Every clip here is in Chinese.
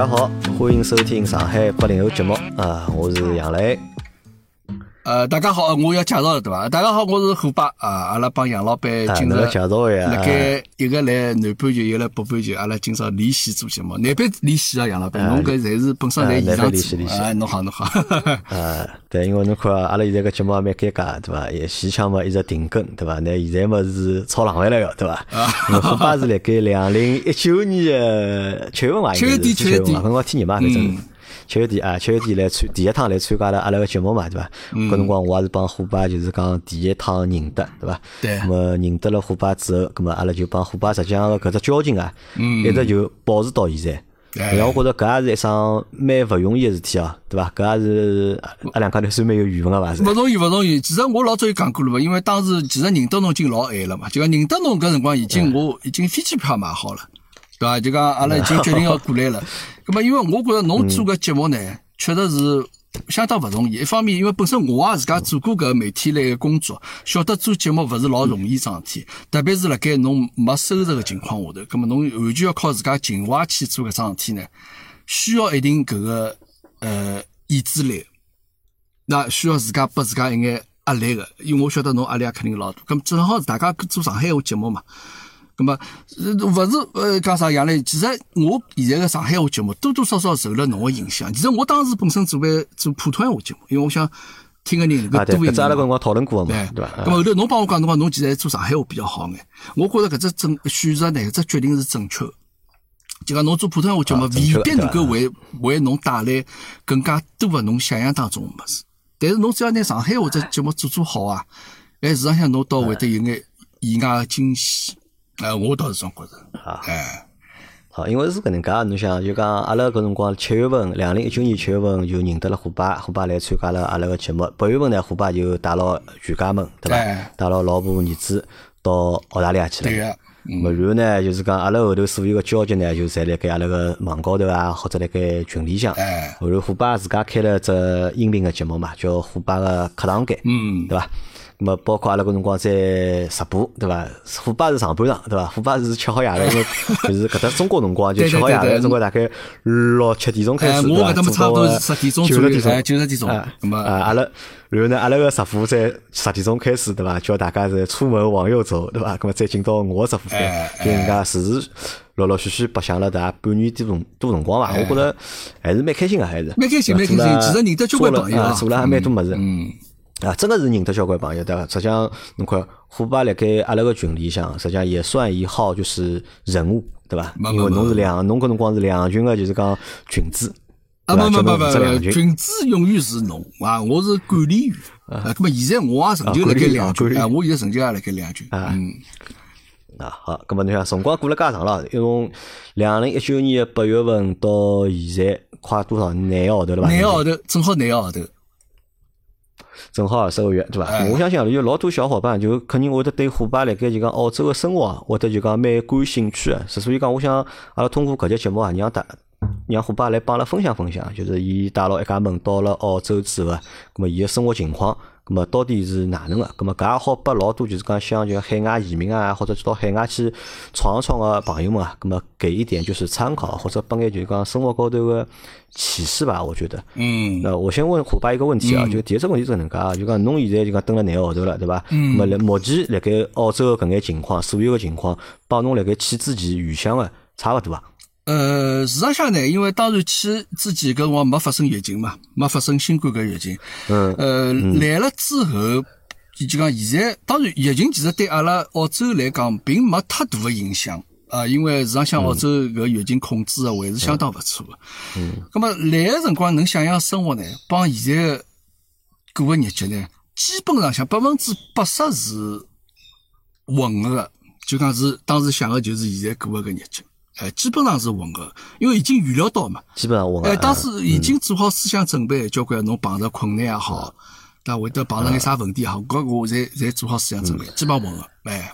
大家好，欢迎收听上海八零后节目啊，我是杨磊。呃，大家好，我要介绍了对伐？大家好，我是虎爸啊，阿拉帮杨老板今朝介绍呀，辣盖一个来南半球，一个来北半球，阿拉今朝连线做节目，南边连线啊，杨老板，侬搿侪是本身在现场做啊，侬好侬好。啊，对，因为侬看阿拉现在个节目也蛮尴尬，对伐？也前腔嘛一直停更，对伐？那现在嘛是炒冷饭了个，对伐？虎爸是辣盖两零一九年的七月份伐？七月底，七月底，辰光天热嘛，反正。七月底啊，七月底来参第一趟来参加了阿拉个节目嘛，对伐？搿辰光我也是帮虎爸，就是讲第一趟认得，对伐？对。那么认得了虎爸之后，咁么阿拉就帮虎爸实际上搿只交情啊，一直就保持到现在。让我觉着搿也是一桩蛮勿容易个事体哦，对伐？搿也是阿两家头算蛮有缘分个伐？勿容易，勿容易。其实我老早就讲过了嘛，因为当时其实认得侬已经老晚了嘛，就讲认得侬搿辰光已经我已经飞机票买好了，对伐？就讲阿拉已经决定要过来了。咁么因为我觉着侬做个节目呢。确实是相当勿容易。一方面，因为本身我也自家做过搿媒体类个工作，晓得做节目勿是老容易桩事体。特别是辣盖侬没收入个情况下头，葛么侬完全要靠自家情怀去做搿桩事体呢，需要一定搿个呃意志力，那需要自家拨自家一眼压力个。因为我晓得侬压力肯定老大。咁正好是大家做上海话节目嘛。那么，勿是呃，讲啥样嘞？其实我现在个上海话节目多多少少受了侬个影响。其实我当时本身准备做普通话节目，因为我想听个人能够多一点。阿拉辰光讨论过嘛，对吧？咁后头侬帮我讲，侬讲侬其实做上海话比较好眼。我觉着搿只正选择呢，搿只决定是正确。就讲侬做普通话节目，未必能够为为侬带来更加多个侬想象当中物事。但是侬只要拿上海话只节目做做好啊，哎，市场上侬倒会得有眼意外个惊喜。哎，我倒是这样觉着。啊，哎，好，因为是搿能介，侬想就讲阿拉搿辰光七月份，两零一九年七月份就认得了虎爸，虎爸来参加了阿拉个节目。八月份呢，虎爸就带牢全家们，对伐？带牢老婆儿子到澳大利亚去了。对个。么然后呢，就是讲阿拉后头所有个交集呢，就侪辣盖阿拉个网高头啊，或者辣盖群里向。哎。后头虎爸自家开了只音频个节目嘛，叫虎爸个课堂间，嗯，对伐？么包括阿拉搿辰光在直播，对伐？虎爸是上半场，对伐？虎爸是吃好夜了，因 为就是搿搭中国辰光就吃好夜了，中国大概六七点钟开始，我搿搭么差不多是十点钟左右，九十点钟。阿拉然后呢，阿拉个直播在十点钟开始，对伐？叫大家是出门往右走，对伐？咁么再进到我直播间，就人家时时陆陆续续白相了大概半年多钟多辰光伐？我觉着还是蛮开心个，还是蛮开心，蛮开心。其实认得交关朋友，做了还蛮多物事。嗯。啊，真的是认得交关朋友，对伐？实际上，侬看虎爸辣盖阿拉个群里向，实际上也算一号就是人物，对伐？因为侬是两，侬搿辰光是两群个，就是讲群主。啊，不不不不，群主永远是侬啊，我是管理员。啊，那么现在我也成就辣盖两群啊，我现在成就也辣盖两群。啊，嗯。啊，好，那么侬想，辰光过了介长了，从两零一九年八月份到现在，快多少廿个号头了吧？廿个号头，正好廿个号头。正好二十个月，对伐？我相信有老多小伙伴就肯定会得对虎爸辣盖就讲澳洲个生活，会得就讲蛮感兴趣个。所以讲，我想阿拉通过搿节节目啊，让大让虎爸来帮阿拉分享分享，就是伊带牢一家门到了澳洲之后啊，咁么伊个生活情况。咁么到底是哪能个？咁么搿也好拨老多就是讲像就海外移民啊，或者到海外去闯一闯个朋友们啊，咁么给一点就是参考，或者拨眼就是讲生活高头个启示吧，我觉得。嗯。那我先问虎爸一个问题啊，就第一只问题是搿能介啊，就讲侬现在就讲蹲了廿个号头了，对伐？嗯。么目前辣盖澳洲搿眼情况，所有个情况，帮侬辣盖去之前预想个差勿多啊？呃，市场上呢，因为当然去之前搿辰光没发生疫情嘛，没发生新冠搿疫情。嗯。呃，来了之后，就讲现在，当然疫情其实对阿拉澳洲来讲，并没太大的影响啊，因为市场上澳洲搿疫情控制的还是相当勿错的。嗯。咁么来个辰光能想象生活呢，帮现在过个日节呢，基本上像百分之八十是混合的，就讲是当时想的就是现在过个搿日节。哎，基本上是混合，因为已经预料到嘛。基本上混合。哎，当时已经做好思想准备，交关侬碰着困难也好，那会得碰着眼啥问题也好，搿我侪侪做好思想准备，基本上混合。哎，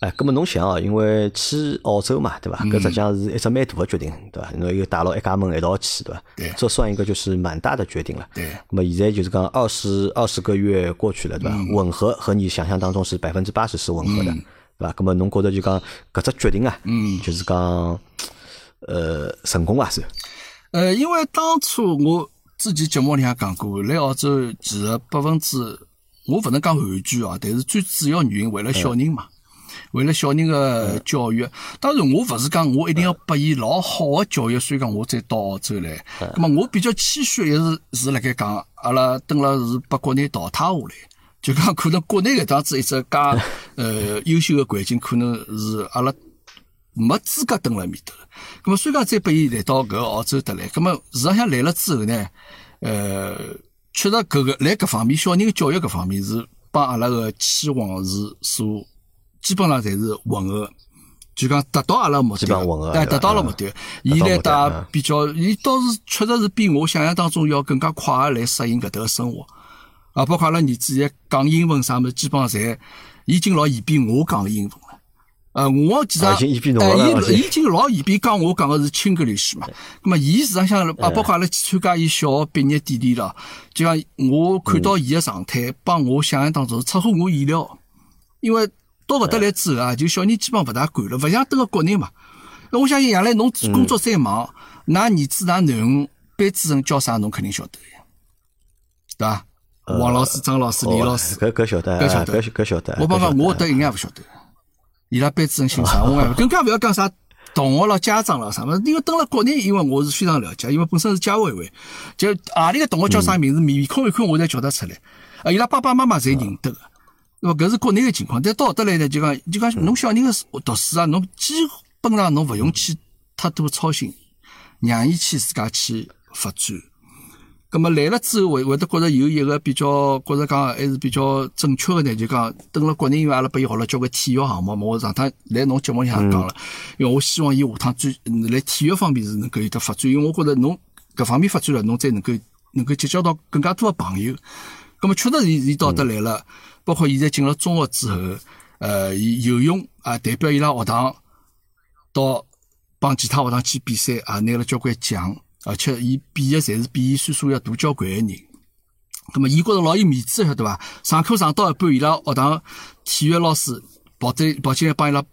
哎，搿么侬想哦，因为去澳洲嘛，对伐？搿实际上是一只蛮大的决定，对伐？侬又带牢一家门一道去，对伐？对。这算一个就是蛮大的决定了。对。那么现在就是讲二十二十个月过去了，对伐？吻合和你想象当中是百分之八十是吻合的。对伐？咁么侬觉着就讲搿只决定啊，嗯就是讲，呃成功伐？是？呃，因为当初我之前节目里向讲过，来澳洲其实百分之我勿能讲完全哦，但是最主要原因为了小人嘛。为了小人个教育，当然我勿是讲我一定要拨伊老好个教育，所以讲我再到澳洲来。咁么我比较谦虚，也是是辣盖讲，阿拉等了是被国内淘汰下来，就讲可能国内搿档子一只介 呃优秀个环境，可能是阿拉没资格蹲辣面头。咁么所以讲再拨伊来到搿澳洲得来，咁么事实上来了之后呢，呃，确实搿个来搿方面小人个教育搿方面是帮阿拉个期望是所。基本上侪是吻合，就讲达到阿拉目的，哎，达到了目的。伊来打比较，伊倒是确实是比我想象当中要更加快来适应搿搭个生活。啊，包括阿拉儿子也讲英文啥物事，基本上侪已经老嫌比我讲英文了。呃，我其实哎，伊已经老嫌比讲我讲个是亲格里西嘛。那么，伊实际上啊，包括阿拉去参加伊小学毕业典礼了，就讲我看到伊个状态，帮我想象当中出乎我意料，因为。到搿搭来之后啊，就小人基本勿大管了，勿像蹲个国内嘛。那我相信，将来侬工作再忙，㑚儿子、㑚囡恩班主任叫啥，侬肯定晓得呀，对伐？王老师、张老师、李老师，搿搿晓得，搿晓得，搿晓得。我帮讲，我得一眼勿晓得。伊拉班主任姓啥？我讲更加勿要讲啥同学了、家长了啥物事。因为蹲辣国内，因为我是非常了解，因为本身是家委会，就何里个同学叫啥名字，面孔一看我才叫得出来。啊，伊拉爸爸妈妈侪认得个。那么搿是国内个情况，但到得来呢，就讲就讲侬小人个读书啊，侬基本上侬勿用去太多操心，让伊去自家去发展。葛么来了之后，会会得觉着有一个比较觉着讲还是比较正确个呢，就讲等了国内，因为阿拉拨伊学了交关体育项目嘛，我上趟来侬节目里向讲了，因为我希望伊下趟最来体育方面是能够有得发展，因为我觉着侬搿方面发展了，侬再能够能够结交到更加多个朋友。咁么确实伊伊到得来了。包括现在进了中学之后，呃，游泳啊，代表伊拉学堂到帮其他学堂去比赛啊，拿了交关奖，而且伊比的侪是比伊岁数要大交关的人。那么伊觉着老有面子，晓得伐？上课上到一半，伊拉学堂体育老师跑在跑进来帮伊拉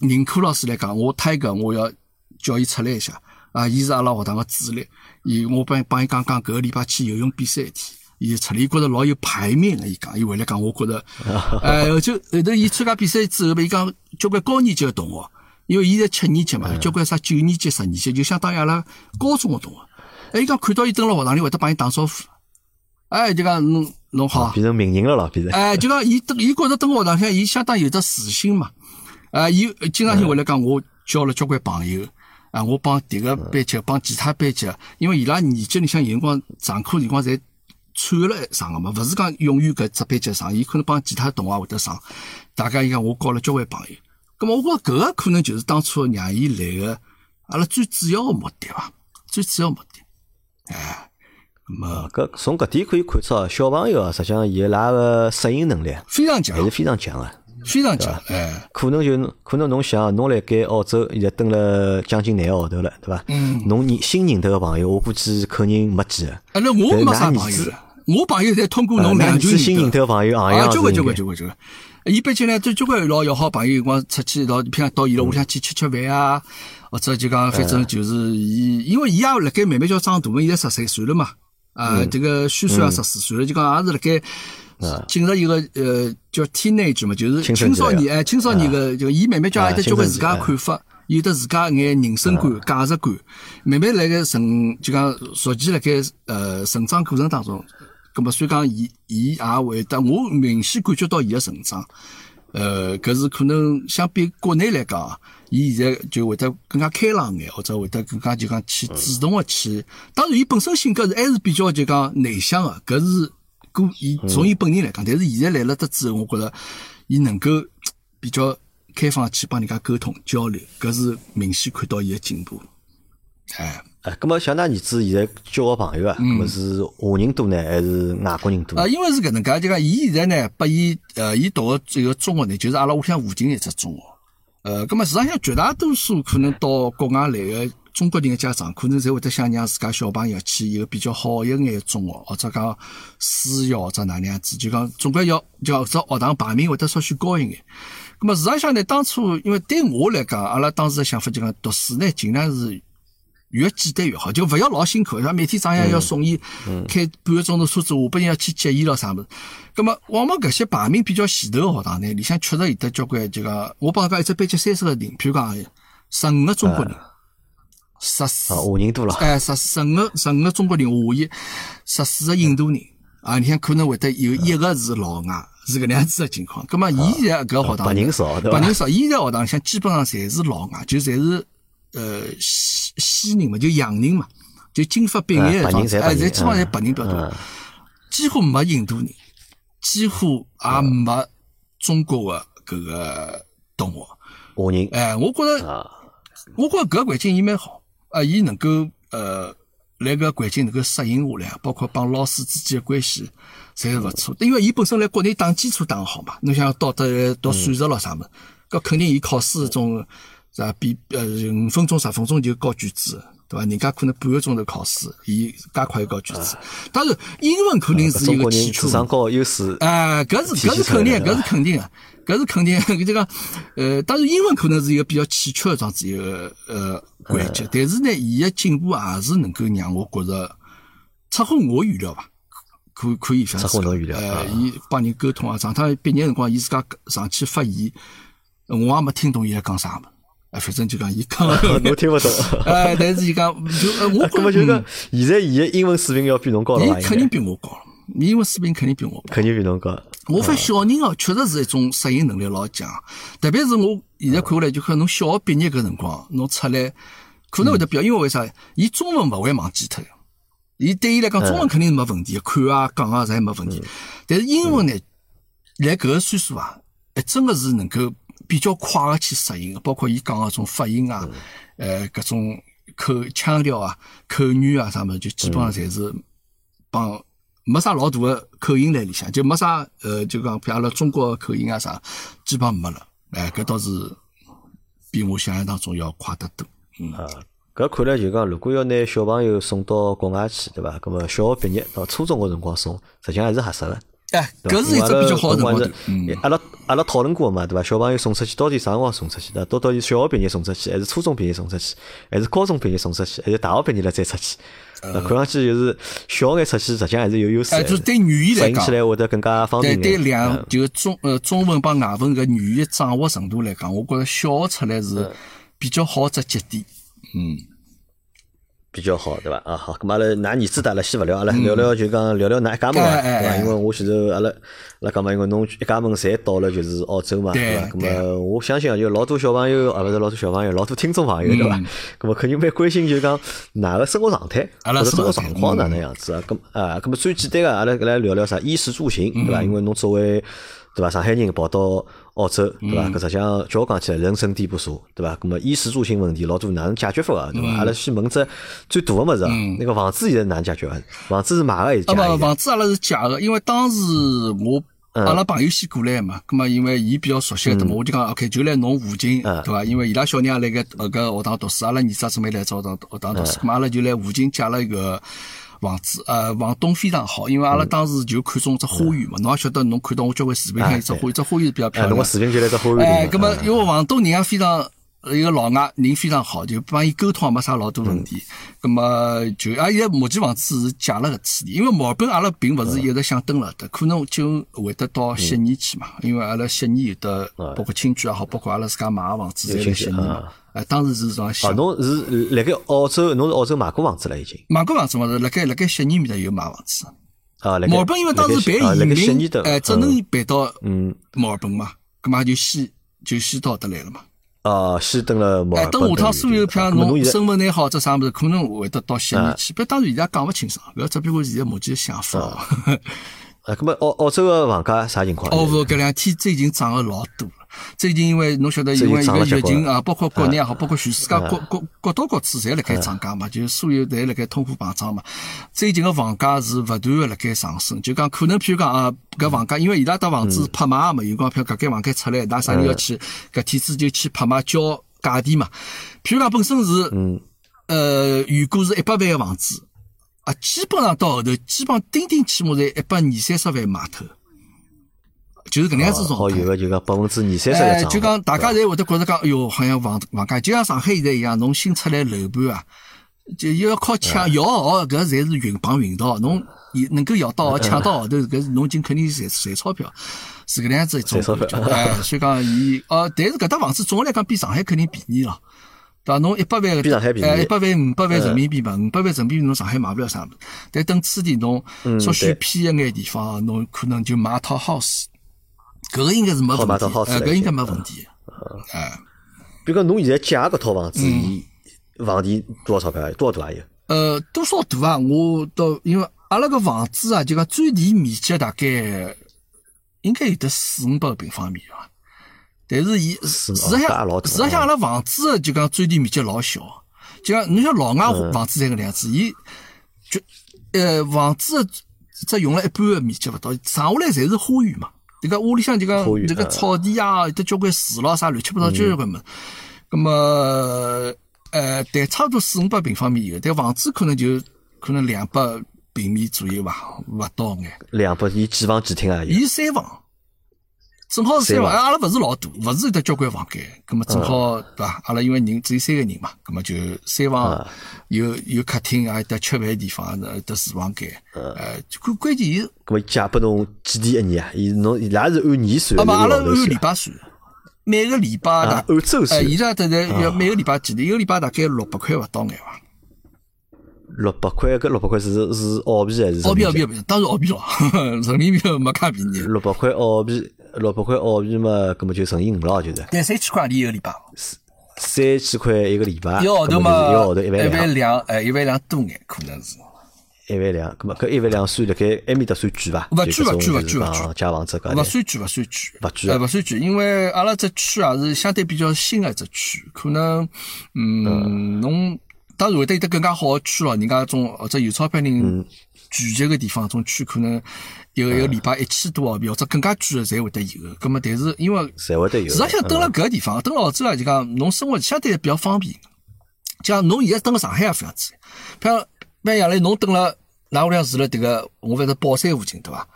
任课老师来讲，我太个我要叫伊出来一下啊！伊是阿拉学堂个主力，伊我帮帮伊讲讲，搿个礼拜去游泳比赛一天。伊就出来，伊觉着老有排面个，伊讲，伊回来讲，我觉着，哎，就后头伊参加比赛之后，伊讲交关高年级个同学，因为伊在七年级嘛，交关啥九年级、十年级，就相当于阿拉高中个同学。哎，伊讲看到伊蹲辣学堂里，会得帮伊打招呼。哎，就讲侬侬好，变成名人了咯，变成。哎，就讲伊伊觉着蹲学堂向，伊相当有得自信嘛。啊，伊经常性回来讲，我交了交关朋友。啊，我帮迭个班级，帮其他班级，因为伊拉年级里向有辰光上课辰光侪。串了上个嘛，勿是讲永远搿只班级上，伊可能帮其他同学会得上。大家伊讲我交了交关朋友，咁么我觉搿个可能就是当初让伊来个阿拉最主要个目的伐？最主要目的，哎，咁么搿从搿点可以看出哦，小朋友啊，实际上伊拉个适应能力非常强，还是非常强个。非常强，哎，可能就可能侬想，侬辣盖澳洲现在蹲了将近廿个号头了，对伐？嗯。侬认新认得个朋友，我估计肯定没几个。啊，那我没啥朋友，我朋友侪通过侬两句新认得个朋友，啊，交关交关交关交关。一般进来都交关老要好朋友，光出去到平常到伊拉屋里向去吃吃饭啊，或者就讲反正就是伊，因为伊也辣盖慢慢叫长大嘛，现在十三岁了嘛，啊，这个虚岁也十四岁了，就讲也是辣盖。进入一个呃叫 teenage 嘛，就是青少年哎，青少年个就伊慢慢叫有得交关自家看法，有的自家眼人生观、价值观，慢慢辣盖成就讲逐渐辣盖呃成长过程当中，咁么所以讲伊伊也会得我明显感觉到伊个成长，呃，搿是可能相比国内来讲，伊现在就会得更加开朗眼，或者会得更加就讲去主动个去，当然伊本身性格是还是比较就讲内向个，搿是。过伊从伊本人来讲，但是现在来了得之后，我觉着伊能够比较开放去帮人家沟通交流，搿是明显看到伊个进步。哎，哎，咁么像㑚儿子现在交个朋友啊，咁么是华人多呢，还是外国人多？啊，因为是搿能介，就讲伊现在呢，拨伊呃，伊读个这个中学呢，就是阿拉屋里向附近一只中学。呃，咁么实际上绝大多数可能到国外来个。中国人的家长可能侪会得想让自家小朋友去一个比较好一眼中学，或者讲私校或者哪能样子，就讲总归要叫只学堂排名会得稍许高一眼。咁么实际上呢，当初因为对我来讲，阿拉当时的想法就讲读书呢，尽量是越简单越好，就勿要老辛苦，像每天早上要送伊开半个钟头车子，下半日要去接伊咯啥物事。咁么往往搿些排名比较前头个学堂呢，里向确实有得交关就讲，我帮讲一只班级三十个人，譬如讲十五个中国人，十四啊，华人多了，哎，十十五个十五个中国人，华裔，十四个印度人，啊，里向可能会得有一个是老外，是搿能样子个情况。咁么，现在搿学堂白人少，对伐？白人少，现在学堂里向基本上侪是老外，就侪是呃西西人嘛，就洋人嘛，就金发碧眼哎，侪基本上侪白人比较多，几乎没印度人，几乎也没中国个搿个同学。华人，哎，我觉着，啊，我觉着搿个环境伊蛮好，啊，伊能够呃，来搿个环境能够适应下来，包括帮老师之间的关系，侪是勿错。因为伊本身来国内打基础打好嘛，侬想到得读数学咯啥物事，搿肯定伊考试种是吧？比呃五分钟十分钟就交卷子，对伐？人家可能半个钟头考试，伊加快交卷子。当然，英文肯定是一个基础人智。商高优势，哎，搿是搿是肯定，搿是肯定个，搿是肯定。搿就讲，呃，当然英文可能是一个比较欠缺的这样子一个呃环节，但是呢，伊个进步也是能够让我觉着出乎我预料伐，可可以像出乎侬预料呃啊，伊帮人沟通啊，上趟毕业辰光，伊自家上去发言，我也没听懂伊在讲啥物事，哎，反正就讲伊讲了。侬听勿懂。哎，但是伊讲就呃，我啊，觉搿么就讲嗯，现在伊个英文水平要比侬高了？伊肯定比我高，英文水平肯定比我高。肯定比侬高。我发现小人哦，确实是一种适应能力老强，特别是我现在看下来，就看侬小学毕业搿辰光，侬出来可能会得比较，因为为啥？伊中文勿会忘记脱，伊对伊来讲，中文肯定是没问题，看啊讲啊侪没问题。但是英文呢，来搿个岁数啊，还真个是能够比较快个去适应，包括伊讲个种发音啊，呃，搿种口腔调啊、口语啊啥物事，就基本上侪是帮没啥老大个口音在里向，就没啥呃，就讲比阿拉中国口音啊啥，基本上没了。哎，搿倒是比我想象当中要快得多。嗯，啊，搿看来就讲，如果要拿小朋友送到国外去，对伐？葛么小学毕业到初中个辰光送，实际上还是合适个。搿是一只比较好的辰光阿拉，阿拉讨论过嘛，对伐？小朋友送出去到底啥辰光送出去的？到到底小学毕业送出去，还是初中毕业送出去，还是高中毕业送出去，还是大学毕业了再出去？那看上去就是小眼出去，实际上还是有优势哎，的。就是对语言来讲起，来会得更加方对对便眼。两就中呃中文帮外文搿语言掌握程度来讲，我觉着小学出来是比较好只节点。嗯，比较好，对伐？啊，好，咁么阿拉㑚儿子大阿拉先勿聊，阿拉聊聊就讲聊聊㑚一家门伐？对伐？因为我前头阿拉阿拉讲嘛，因为侬一家门侪到了就是澳洲嘛，对伐？咁对么我相信啊，就老多小朋友，啊勿是老多小朋友，老多听众朋友，对伐嗯？咁么肯定蛮关心，就讲㑚个生活状态或者生活状况哪能样子啊？咁啊，咁么最简单个，阿拉来聊聊啥衣食住行，对嗯伐？因为侬作为对伐？上海人跑到澳洲，对嗯伐？搿实际上叫我讲起来，人生地不熟，对伐？咁么衣食住行问题老多哪能解决法个，对嗯伐？阿拉先问只最大个物事啊，那个房子现在哪能解决啊？房子是买个还是啊不？房子阿拉是借个，因为当时我阿拉朋友先过来嘛，咁么因为伊比较熟悉的嘛，我就讲 OK，就来侬附近，对伐？因为伊拉小人也辣盖呃搿学堂读书，阿拉儿子也准备来找学堂学堂读书，咁么阿拉就来附近借了一个。房子，呃，房东非常好，因为阿拉当时就看中只花园嘛，侬也晓得，侬看到我交关视频，看一只花园，只花园比较漂亮个。视频就来只花园里哎，嘛咁么啊因为房东人家非常。呃一个老外人非常好，就帮伊沟通也没啥老多问题。咁么就啊，现在目前房子是借了个处理，因为墨尔本阿拉并勿是一直想蹲了的，可能就会得到悉尼去嘛。因为阿拉悉尼有的包括亲眷也好，包括阿拉自家买个房子侪在悉尼嘛。哎，当时是这样啊，想。侬是辣盖澳洲，侬是澳洲买过房子了已经买过房子嘛？是辣盖辣盖悉尼面搭有买房子。啊？墨尔本因为当时办移民哎，只嗯能办到嗯墨尔本嘛，咁嘛就先就先到得来了嘛。啊，先等了墨哎，尔本等下趟所有票，侬身份拿好这啥物事，可能会得到悉尼啊去。别，当然现在讲勿清爽，搿只不过现在目前想法。啊，那么澳澳洲个房价啥情况？澳洲，搿两天最近涨个老多了。最近因为侬晓得，因为一个疫情啊，包括国内也好，包括全世界各各各到各处侪辣盖涨价嘛，就是所有侪辣盖通货膨胀嘛。最近个房价是勿断个辣盖上升，就讲可能譬如讲啊，搿房价，因为伊拉搭房子拍卖嘛，有光譬如搿间房间出来，㑚啥人要去搿天子就去拍卖交价钿嘛。譬如讲本身是嗯。呃，预估是一百万个房子，啊，基本上到后头，基本上顶顶起码在一百二三十万卖脱。就是搿能样子状态。好有个就讲百分之二三十哎，的就讲大家对侪会得觉着讲，哎哟，好像房房价就像上海现在一样，侬新出来楼盘啊，就要靠抢摇号，搿侪是运碰运道，侬也能够摇到号抢到号头，搿是侬今肯定是赚赚钞票，是搿能样子一种。哎，所以讲伊哦，但是搿搭房子总的来讲比上海肯定便宜了。对伐？侬一百万个，比上海便宜哎，一百万、五百万人民币嘛，五百万人民币侬上海买不了啥物事。但等次地侬稍许偏一眼地方，侬可能就买一套 house，搿个应该是没问题搿应该没问题。哎，比如讲侬现在借搿套房子，房钿多少钞票？多少大也有？呃，多少大啊？我到因为阿拉个房子啊，就讲最低面积大概应该有得四五百个平方米伐。但是伊实上，哦搿也老大事实上阿拉房子就讲最低面积老小，就讲侬像老外嗯房子侪搿能样子，伊就呃房子只用了一半个面积勿到，剩下来侪是花园嘛。这个屋里向就讲这个嗯草地啊，有得交关树咯，啥乱七八糟交关物事。咁么呃，但差不多四五百平方米有，但房子可能就可能两百平米左右吧，勿到眼。两百，伊几房几厅啊？有伊三房，正好是三房，阿拉勿是老大，勿是有得交关房间，咁么正好对伐？阿拉因为人只有三个人嘛，咁么就三房有有客厅啊，有得吃饭地方，有得厨房间，呃，关关键伊，咁么借拨侬几钿一年啊？伊侬伊拉是按年算，啊嘛，阿拉按礼拜算，每个礼拜大啊，按周哎，算，现在大概要每个礼拜几钿？一个礼拜大概六百块勿到眼伐？六百块，搿六百块是是澳币还是澳币澳币人民币澳币，当然澳币咯，人民币没介便宜。六百块澳币，六百块澳币嘛，搿么就乘以五咯，就是但三千块钿一个礼拜，三千块一个礼拜，一个号头嘛，一个号头一一万两。万，两，哎，一万两多眼，可能是。一万两，搿么搿一万两算辣盖埃面搭算贵伐？勿就贵勿贵勿贵勿贵借房子搿勿算贵，勿算贵，勿贵啊。呃，勿算贵，因为阿拉只区也是相对比较新的一只区，可能，嗯，侬当然会得有得更加好的区咯，人家种或者有钞票人聚集个地方，种区可能一个一个礼拜一千多澳币，或者更加贵的侪会得有的。葛么，但是因为侪会得有。实际上蹲辣搿个地方，蹲辣澳洲啊，就讲侬生活相对比较方便。就像侬现在蹲辣上海也非常子，譬方比方像来侬蹲辣㑚屋里向住辣迭个，我反正宝山附近对伐？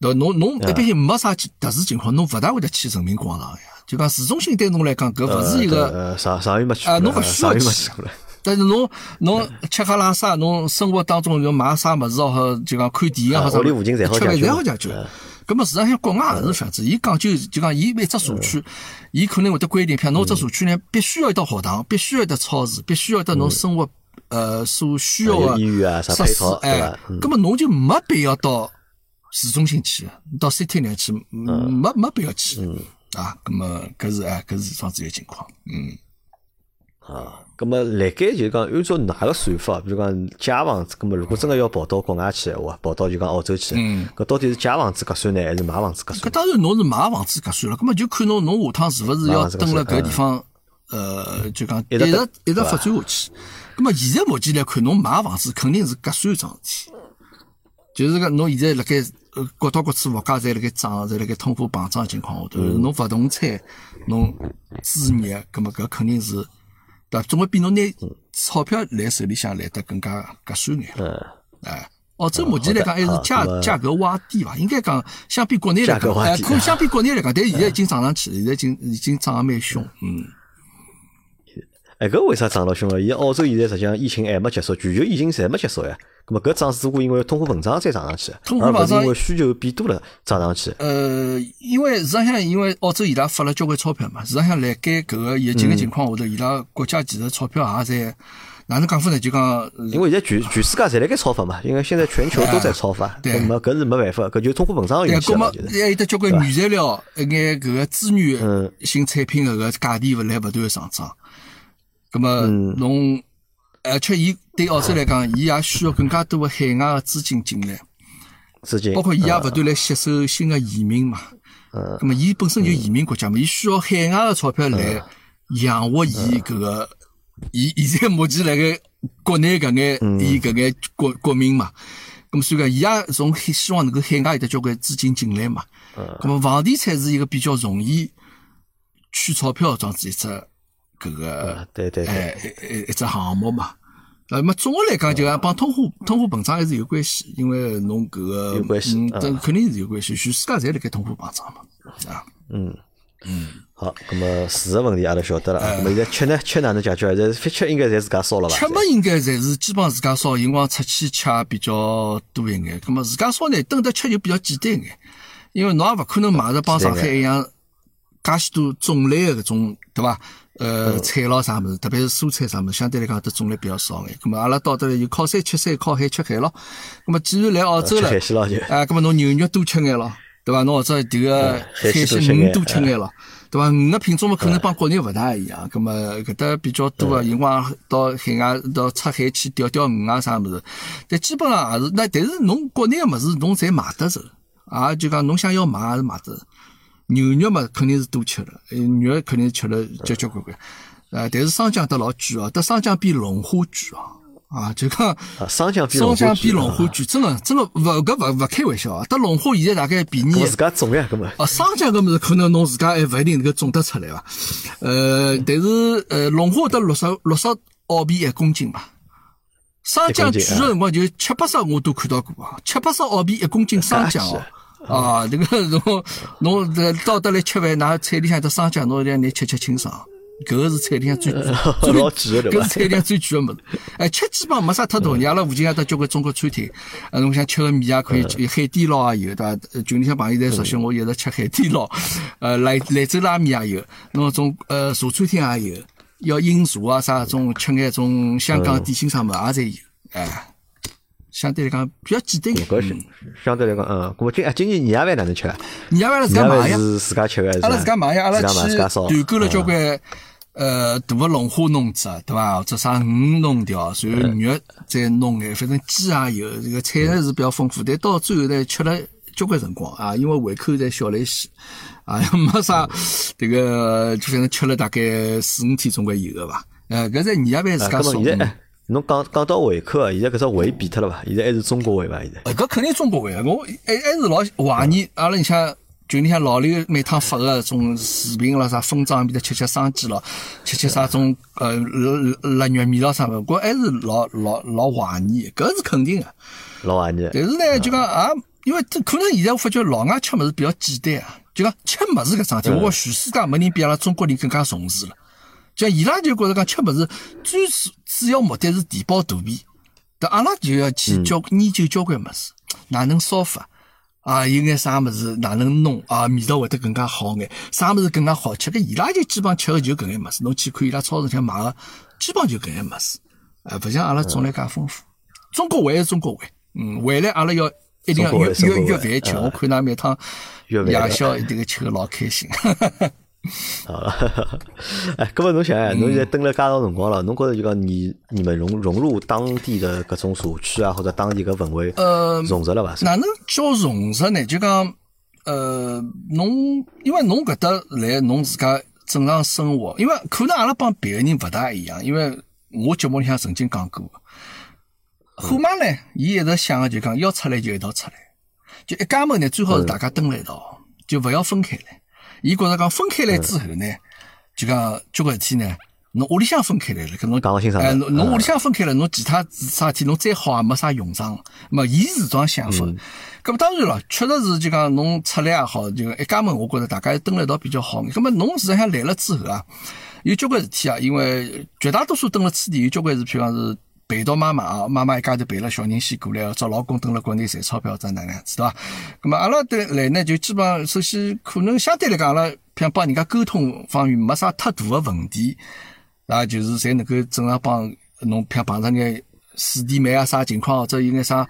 对？侬侬一般性没啥特殊情况，侬勿大会得去人民广场呀。就讲市中心对侬来讲，搿勿是一个。呃上上月没去，啊侬勿需要去。但是侬侬吃喝拉撒，侬生活当中要买啥物事哦，就讲看电影或者啊屋里附近侪好吃饭解决侪好解决。咁么，实际上国外也是这样子，伊讲究就讲，伊每只社区，伊可能会得规定，譬如侬只社区呢，必须要有得学堂，必须要有得超市，必须要有得侬生活呃所需要的有医院啊啥设施配套，对哎吧，嗯。咁么侬就没必要到市中心去，到 city 里去，嗯没没必要去。啊。咁么搿是哎，搿是这样子一个情况，嗯。啊，咁么辣盖就是讲按照㑚个算法，比如讲借房子，咁么如果真个要跑到国外去闲话，跑到就讲澳洲去，搿到底是借房子合算呢，还是买房子合搿算？当然侬是买房子合算了，葛么就看侬侬下趟是勿是要蹲辣搿地方，呃，就讲一一直直一直发展下去。葛么现在目前来看，侬买房子肯定是合算一桩事体，就是讲侬现在辣盖呃各到各处物价侪辣盖涨，侪辣盖通货膨胀的情况下头，侬勿动产，侬置业，葛么搿肯定是对伐？总归比侬拿钞票来手里向来得更加合算眼。嗯，哎，澳洲目前来讲还是价价格洼地伐？应该讲相比国内来讲，哎，可相比国内来讲，但现在已经涨上去了，现在已经已经涨得蛮凶，嗯。哎，搿为啥涨了凶啊？伊澳洲现在实际上疫情还没结束，全球疫情侪没结束呀。咁么搿涨是过因为通货膨胀再涨上去，而勿是通货膨胀因为需求变多了涨上去。呃，因为实际上，因为澳洲伊拉发了交关钞票嘛，实际上辣盖搿个疫情个情况下头，伊拉国家其实钞票也在哪能讲法呢？就讲呃因为现在全全世界侪辣盖超发嘛，因为现在全球都在超发，对咁么搿是没办法，搿就通货膨胀对啊，引起的嘛，搿么就是。还有得交关原材料，一眼搿个资源嗯性产品个搿个价钿勿来勿断个上涨。葛么嗯侬，而且伊对澳洲来讲，伊也需要更加多个海外个资金进来，资金包括伊也勿断来吸收新个移民嘛。嗯葛么伊本身就移民国家嘛，伊需要海外个钞票来养活伊搿个，伊现在目前辣盖国内搿眼伊搿眼国国民嘛。咁么所以讲，伊也从希望能够海外有得交关资金进来嘛。咁么房地产是一个比较容易取钞票这样子一只搿个啊对对对哎一只项目嘛。呃，么总的来讲，就讲帮通货通货膨胀还是有关系，因为侬搿个有关系嗯，嗯这肯定是有关系，全世界侪辣盖通货膨胀嘛。啊。嗯嗯，好，那么住个问题阿拉晓得了。那么现在吃呢？吃哪能解决？这饭吃应该侪自家烧了吧？吃么应该侪是基本上自家烧，辰光出去吃比较多一眼。那么自家烧呢，等得吃就比较简单一眼，因为侬也勿可能买着帮上海一样介许多种类个搿种，对伐？呃，菜咯啥物事，特别是蔬菜啥物事，相对来讲都种类比较少眼。咁么阿拉到得来就靠山吃山，靠海吃海咯。咁么既然来澳洲了，啊，咁么侬牛肉多吃眼咯。对伐？侬或者迭个海鲜鱼多吃眼咯，对伐？鱼个品种嘛，可能帮国内勿大一样。咁么搿搭比较多个，辰光到海外到出海去钓钓鱼啊啥物事，但基本上也是那。但是侬国内个物事，侬侪买得着，啊，就讲侬想要买也是买得着。牛肉嘛，肯定是多吃了，牛肉肯定是吃了交交关关。呃，但是生姜得老贵哦，得生姜比龙虾贵哦。啊，就讲生姜比龙虾贵，真的真的勿搿勿勿开玩笑啊！得龙虾现在大概便宜。自家种呀，搿么？啊，生姜搿么是可能侬自家还勿一定能够种得出来伐？呃，但是呃，龙虾得六十六十澳币一公斤吧。生姜贵个辰光就七八十我都看到过啊，七八十澳币一公斤生姜哦。啊，这个 侬侬这到得来吃饭，拿菜里向的生姜，侬要拿吃吃清爽。搿个是菜里向最最老贵的，搿是菜里向最贵个物事。哎，吃基本上没啥太多。你阿拉附近也得交关中国餐厅，呃，侬想吃个米也可以，海底捞也有，对伐？群里向朋友侪熟悉，我一直吃海底捞。呃，兰兰州拉面也有，侬种呃茶餐厅也有，要饮茶啊啥种，吃眼种香港点心啥物事也侪有。哎，相对来讲比较简单点。搿是相对来讲，嗯，我今今年年夜饭哪能吃？年夜饭是自家买呀？是自家吃的？阿拉自家买呀，阿拉去团购了交关。呃，大个龙虾弄只，对伐？或者啥鱼弄条，然后肉再弄眼，反正鸡也有，这个菜呢是比较丰富。但到最后呢，吃了交关辰光啊，因为胃口侪小了一些，啊，没啥这个，就反正吃了大概四五天总归有个伐？呃，搿在年夜饭自家烧。侬讲讲到胃口啊，现在搿只胃变脱了伐？现在还是中国胃伐？现在？搿肯定中国胃啊，我还还是老怀念阿拉里向。群里向老刘每趟发个种视频咯，啥风筝边头吃吃生鸡咯，吃吃啥种呃腊腊肉面咯啥么，我还是老老老怀念，搿是肯定个。老怀念。但是呢，就讲啊，因为这可能现在我发觉老外吃物事比较简单啊，就讲吃物事搿桩事体，我全世界没人比阿拉中国人更加重视了。就伊拉就觉着讲吃物事最主主要目的是填饱肚皮，但阿拉就要去教研究交关物事，哪能烧法。啊，有眼啥物事哪能弄啊？味道会得更加好眼，啥物事更加好吃？搿伊拉就基本上吃个就搿眼物事，侬去看伊拉超市里买个，基本上就搿眼物事，啊，勿像阿拉种类介丰富。中国胃是中国胃，嗯，回来阿拉要一定要约约约饭吃，我看㑚每趟夜宵一定个吃个老开心。好了，哎，搿么侬想想，侬现在蹲了介长辰光了，侬觉着就讲你你们融融入当地的各种社区啊，或者当地个氛围，呃，融入了伐？哪能叫融入呢？就讲，呃，侬因为侬搿搭来，侬自家正常生活，因为可能阿拉帮别个人勿大一样，因为我节目里向曾经讲过，虎妈呢，伊一直想个就讲要出来就一道出来，就一家门呢，最好是大家蹲辣一道，就勿要分开来。伊觉着讲分开来之后呢，就讲交关事体呢，侬屋里向分开来了，跟侬讲清爽。哎，侬侬屋里向分开了，侬其他啥事体侬再好也没啥用场。么，伊是这种想法。咁么当然了，确实是就讲侬出来也好，就一家门，我觉着大家蹲辣一道比较好。咁么侬实际上来了之后啊，有交关事体啊，因为绝大多数蹲辣此地有交关事，譬如讲是。陪到妈妈啊，妈妈一家头陪了小人先过来，找老公蹲辣国内赚钞票，这哪能样子，对伐？咁么阿拉对来呢，就基本上首先可能相对来讲，阿拉像帮人家沟通方面没啥太大的问题，啊，就是侪能够正常帮侬像碰着眼师弟妹啊啥情况，或者有眼啥，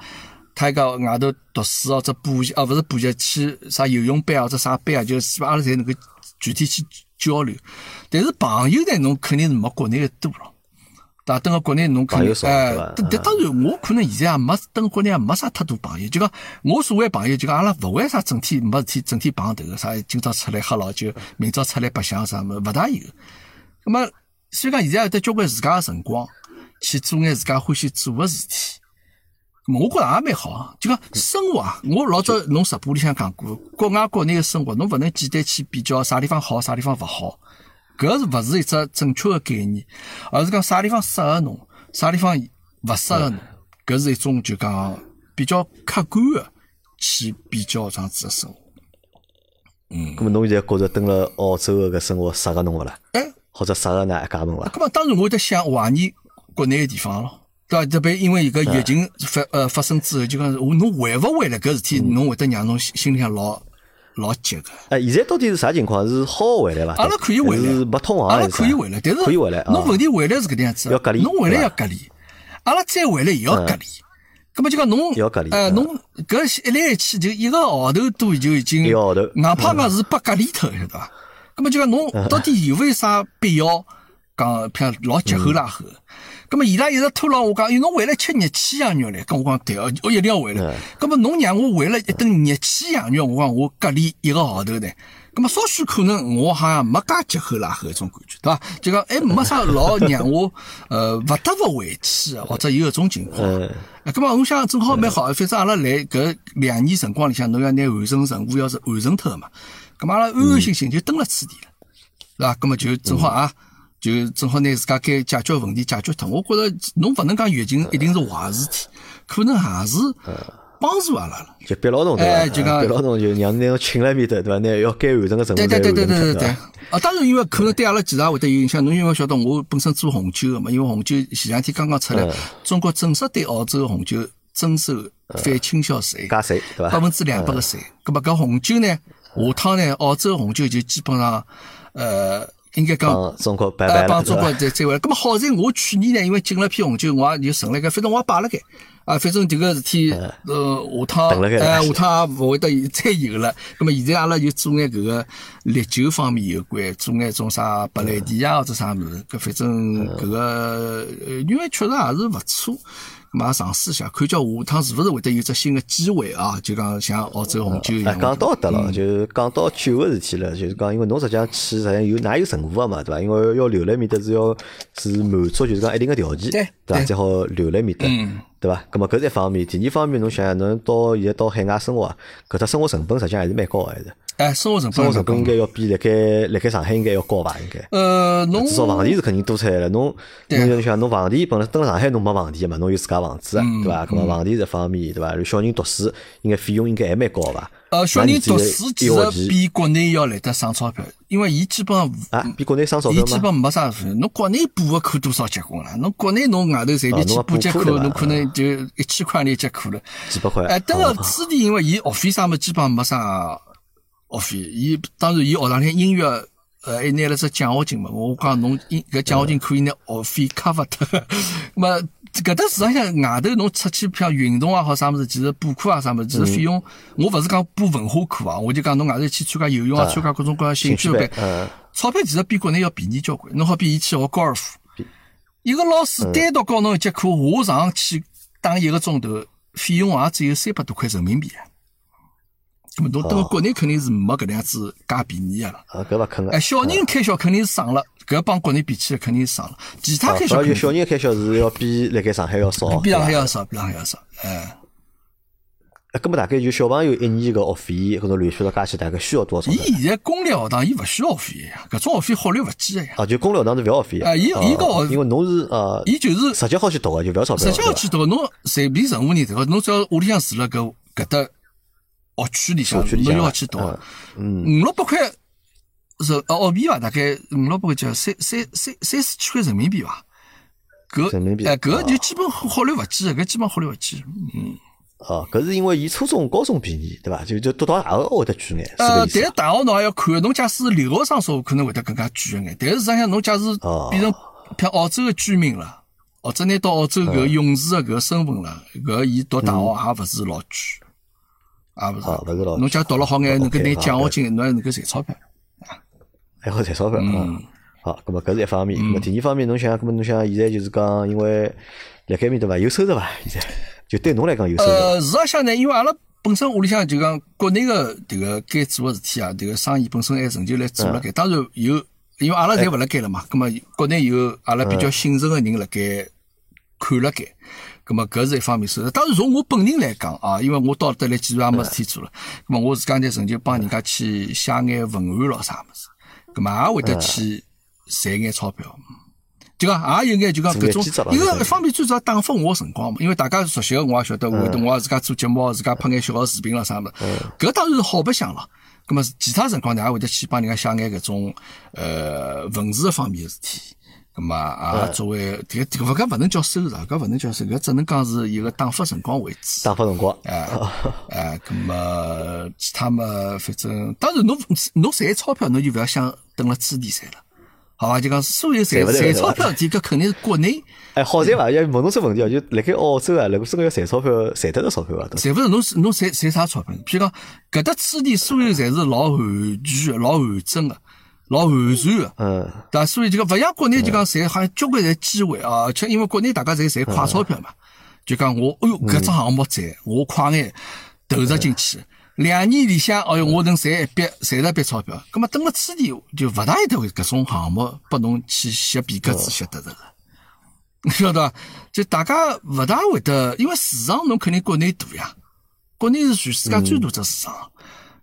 他一个外头读书或者补习，啊，勿是补习去啥游泳班或者啥班啊，就基本阿拉侪能够具体去交流。但是朋友呢，侬肯定是没国内的多了。啊，等个国内侬可能哎，但当然我可能现在也没等国内也没啥太多朋友，就讲我所谓朋友，就讲阿拉勿会啥整天没事体整天碰头个啥，今朝出来喝老酒，明朝出来白相啥么，勿大有。那么所以讲现在有得交关自家个辰光去做眼自家欢喜做个事体，么我觉着也蛮好。就讲生活啊，我老早侬直播里向讲过，国外国内个生活侬勿能简单去比较啥地方好，啥地方勿好。搿是勿是一只正确个概念，而是讲啥地方适合侬，啥地方勿适合侬，搿是一种就讲比较客观个去比较这样子个生活。嗯，咁么侬现在觉着蹲辣澳洲个搿生活适合侬勿啦？哎，或者适合㑚一家门伐？咁么当然我在想怀念国内个地方咯，对伐？特别因为伊个疫情发呃发生之后，就讲我侬回勿回来搿事体，侬会得让侬心心里向老老急个。哎，现在到底是啥情况？是好回来伐？阿拉可以回来是没通航阿拉？可以回来，但是可以回来啊侬问题回来是搿能样子，要隔离侬回来要隔离，阿拉再回来也要隔离。咁么就讲侬呃，嗯侬搿一来一去就一个号头多就已经，一个号头哪怕讲是被隔离脱，晓得伐？咁么就讲侬嗯到底有没有啥必要讲譬如老急吼拉吼？咁么伊拉一直拖牢我讲，哎侬回来吃热气羊肉唻，跟我讲对哦，我一定要回嗯来。咁么侬让我回来一顿热气羊肉，我讲我隔离一个号头呢。咁么稍许可能我好像没介急吼拉吼一种感觉，对伐？就讲还没啥老让我 呃勿得勿回去的，或者有搿种情况。嗯啊，咁么我想正好蛮好，反正阿拉来搿两年辰光里向，侬要拿完成任务要是完成脱个嘛，咁么阿拉安安心心就蹲辣此地了，是伐？咁么就正好啊，就正好拿自家该解决问题解决脱。我觉着侬勿能讲疫情一定是坏事体，可能还是帮助阿拉了。就逼牢侬对伐？哎就讲逼牢侬就让侬请了面头对伐？拿要该完成个任务对对对对对对。啊，当然，因为可能对阿拉其他会得有影响。侬因为晓得我本身做红酒个嘛，因为红酒前两天刚刚出来，中国正式对澳洲个红酒征收反倾销税，加税对伐？百分之两百个税。咁么搿红酒呢，下趟呢，澳洲红酒就基本上，呃，应该讲。帮中国拜呃，拜了帮中国？再再回来。咁么好在我去年呢，因为进了批红酒，我也就存了该，反正我也摆了该。啊，反正迭个事体，呃，下趟哎，下趟也勿会得再有了。那么现在阿拉就做眼搿个烈酒方面有关，做眼种啥白兰地啊或者啥物事。搿反正搿个，呃因为确实也是勿错。咁么也尝试一下，看叫下趟是勿是会得有只新的机会啊？就讲像澳洲红酒一哎，样。讲到得嗯了，就是讲到酒个事体了，就是讲，因为侬实际上去，实际上有哪有任务个嘛，对伐？因为要留辣面搭是要是满足就是讲一定个条件，对对伐？对才好留辣面搭，嗯对伐？咁么搿是一方面，第二方面侬想想，侬到现在到海外生活啊，搿只生活成本实际上还是蛮高个，还是哎，生活成本生活成本应该要比辣盖辣盖上海应该要高伐？应该。呃，侬至少房钿是肯定多出来了。侬对侬就想侬房钿本来蹲辣上海侬没房钿个嘛，侬有自家房子，嗯对伐？咁么房钿是一方面，对伐？小人读书应该费用应该还蛮高伐？呃，小人读书其实比国内要来得省钞票，因为伊基本上啊，比国内省钞票？伊基本没啥费。侬国内补个课多少结棍了？侬国内侬外头随便去补节课，侬可能就一千块钿一节课了。几百块。哎，等哦个此地，因为伊学费啥么基本上没啥学费，伊当然伊学堂里音乐。呃，还拿了只奖学金嘛？我讲侬音搿奖学金可以拿学费 cover 脱。么搿搭市场上外头侬出去像运动啊好啥物事，其实补课啊啥物事，其实费用我勿是讲补文化课啊，我就讲侬外头去参加游泳啊，参加各种各样兴趣班钞票其实比国内要便宜交关。侬好比伊去学高尔夫，一个老师单独教侬一节课，下场去打一个钟头，费用也只有三百多块人民币。啊。咁么侬等国内肯定是没搿能样子介便宜个了。啊，搿勿肯个。哎，小人开销肯定是省了，搿帮国内比起来肯定是省了。其他啊，开销肯定主要就小人的开销是要比辣盖上海要少。比上海要少，比上海要少。哎，哎，搿么大概就小朋友一年个学费，搿种乱七八糟加起大概需要多少伊？现在公立学堂伊勿需要学费呀，搿种学费好率勿计个呀。啊，就公立学堂是勿要学费的。啊伊伊个学因为侬是呃，伊就是直接好去读个，就勿要钞票。直接好去读，侬随便任何人读，侬只要屋里向住辣搿搿搭学区里向，侬要去读。嗯，五六百块是呃澳币伐？大概五六百块叫三三三三四千块人民币伐？搿人民币哎，搿啊就基本好率勿计的，搿基本好率勿计。嗯，哦，搿是因为伊初中、高中便宜，对伐？就就读到大学会得贵眼，呃，但是大学侬也要看，侬假使留学生说可能会得更加贵一眼。但是实际上侬假使哦变成像澳洲的居民了，或者拿到澳洲搿个勇士的搿个身份了，搿伊读大学也勿是老贵，也勿是。哦勿是老贵侬假如读了好眼，能够拿奖学金，侬还能够赚钞票。还好赚钞票嗯啊。好，咁么搿是一方面。咁么第二方面，侬想，咁么侬想现在就是讲，因为辣盖面对伐，有收入伐？现在就对侬来讲有收入。呃，事实上呢，因为阿拉本身屋里向就讲国内个迭个该做个事体啊，迭个生意本身还仍旧来做辣盖。当然有，因为阿拉侪勿辣盖了嘛，葛么国内有阿拉比较信任个人辣盖看辣盖。葛么搿是一方面收入。当然从我本人来讲啊，因为我到得来既然也没事体做了，葛么我自家呢曾经帮人家去写眼文案咯啥物事，葛么也会得去赚眼钞票。就讲也有眼就讲搿种一个一方面最主要打发我辰光嘛，因为大家熟悉个我也晓得，会得我也自家做节目，自家拍眼小个视频了啥物事，搿当然是好白相了。葛么其他辰光呢，也会得去帮人家写眼搿种呃文字方面个事体。葛么啊，作为迭个迭个搿勿能叫收入，搿勿能叫收入，搿只能讲是一个打发辰光为主。打发辰光，哎哎，咁么其他嘛，反正当然侬侬赚钞票，侬就勿要想等了支店赚了，好伐？就讲所有赚赚钞票的事体，搿肯定是国内哎，好赚伐？要问侬只问题哦，就辣盖澳洲啊，如果真个要赚钞票，赚得着钞票伐？赚勿着侬是侬赚赚啥钞票？譬如讲搿搭支店所有侪是老完全、老完整的、老完善的。嗯，对伐？所以这个勿像国内就讲赚好像交关侪机会啊，而且因为国内大家侪赚快钞票嘛，就讲我哎哟搿只项目赚，我快眼投入进去，两年里向哎哟我能赚一笔赚了一笔钞票，葛末等了此地就勿大会得会搿种项目拨侬去吸皮格子吸得着个。晓得伐？就大家勿大会得，因为市场侬肯定国内大呀，国内是全世界最大只市场。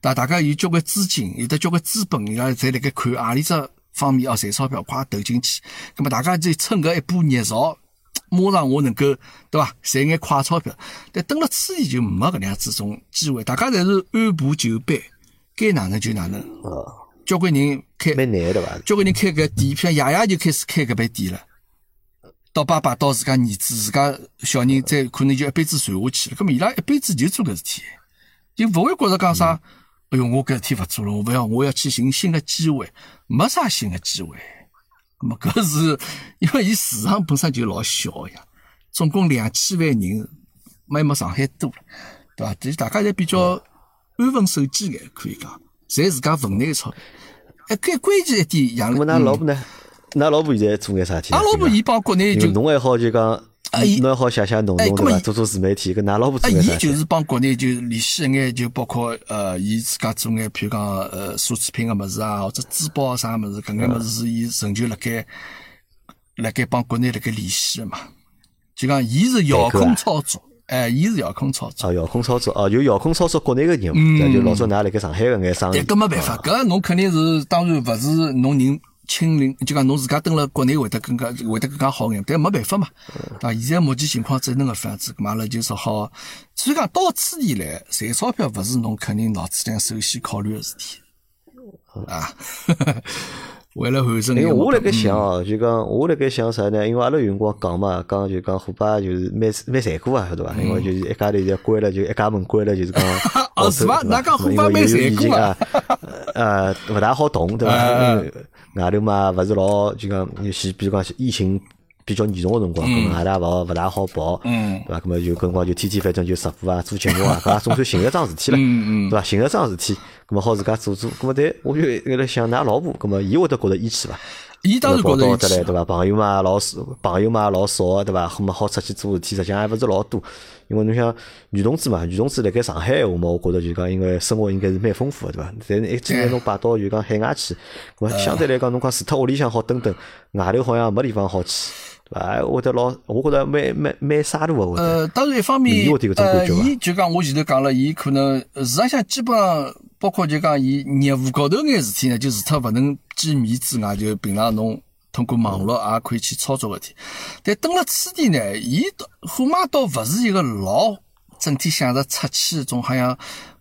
大大家有交关资金，有得交关资本，伊拉侪辣盖看何里只方面要赚钞票，快投进去。咁么大家就趁搿一波热潮，马上我能够对伐赚眼快钞票。但等了初地就没搿能样子种机会，大家侪是按部就班，该哪能就哪能。哦，交关人开，蛮难的伐？交关人开搿店，像爷爷就开始开搿爿店了。到爸爸，到自家儿子，自家小人，再可能就一辈子传下去了。咁么伊拉一辈子就做搿事体，就勿会觉着讲啥。哎哟，我搿事体勿做了，我勿要，我要去寻新的机会，没啥新的机会。咁么搿是 因为伊市场本身就老小呀，总共两千万人，没没上海多了，对伐？就是大家侪比较安分守己眼，可以讲，侪自家份内钞票。哎，关关键一点，杨咁么㑚老婆呢？㑚老婆现在做眼啥事体啊？阿拉老婆伊帮国内就侬还好就讲，伊侬还好写写弄弄对伐？做做自媒体，搿㑚老婆啊，做眼啥事体？伊就是帮国内就联系一眼，就包括呃，伊自家做眼，譬如讲呃，奢侈品个物事啊，或者珠宝啊啥物事，搿眼物事是伊成就辣盖辣盖帮国内辣盖联系个嘛。就讲伊是遥控操作，哎，伊是遥控操作。哦，遥控操作，哦，就遥控操作国内个业务，嗯对就老早㑚辣盖上海个眼生意但，搿没办法，搿侬肯定是当然勿是侬人亲临，就讲侬自家蹲辣国内会得更加会得更加好眼，但没办法嘛，对伐？现在目前情况只能搿副样子，咁阿拉就说好，所以讲到此地来赚钞票，勿是侬肯定脑子里向首先考虑个事体啊。为了完成因为我辣盖想哦，就讲我辣盖想啥呢？因为阿拉有辰光讲嘛，讲就讲虎爸就是蛮蛮残酷啊，晓得伐？因为就是一家头现在关了，就一家门关了，就是讲 哦是伐澳洲对伐哪讲虎爸蛮残酷啊，呃，勿大好动，对伐？外头嘛，勿是老就讲有些，比如讲疫情比较严重个辰光，搿么外头勿好勿大好跑，嗯对伐？搿么就搿辰光就天天反正就直播啊，做节目啊，搿也总算寻了桩事体了，对伐？寻了桩事体，搿么好自家做做，搿么但我就辣辣想，㑚老婆，搿么伊会得觉着依气伐？伊当然觉跑到着这来对伐？朋友嘛老少，朋友嘛老少对伐？那么好出去做事体，实际上还勿是老多。因为侬想女同志嘛，女同志辣盖上海闲话嘛，我觉着就讲应该生活应该是蛮丰富个对伐？但是一今年侬摆到就讲海外去，咾么相对来讲侬讲除脱屋里向好蹲蹲，外头好像没地方好去，对伐？会得老，我觉着蛮蛮蛮沙度个会。呃，当然一方面呃，伊就讲我前头讲了，伊可能呃市场上基本上包括就讲伊业务高头眼事体呢，就除脱勿能见面之外，就平常侬通过网络也可以去操作个事体。但登了此地呢，伊倒虎妈倒勿是一个老整天想着出去，总好像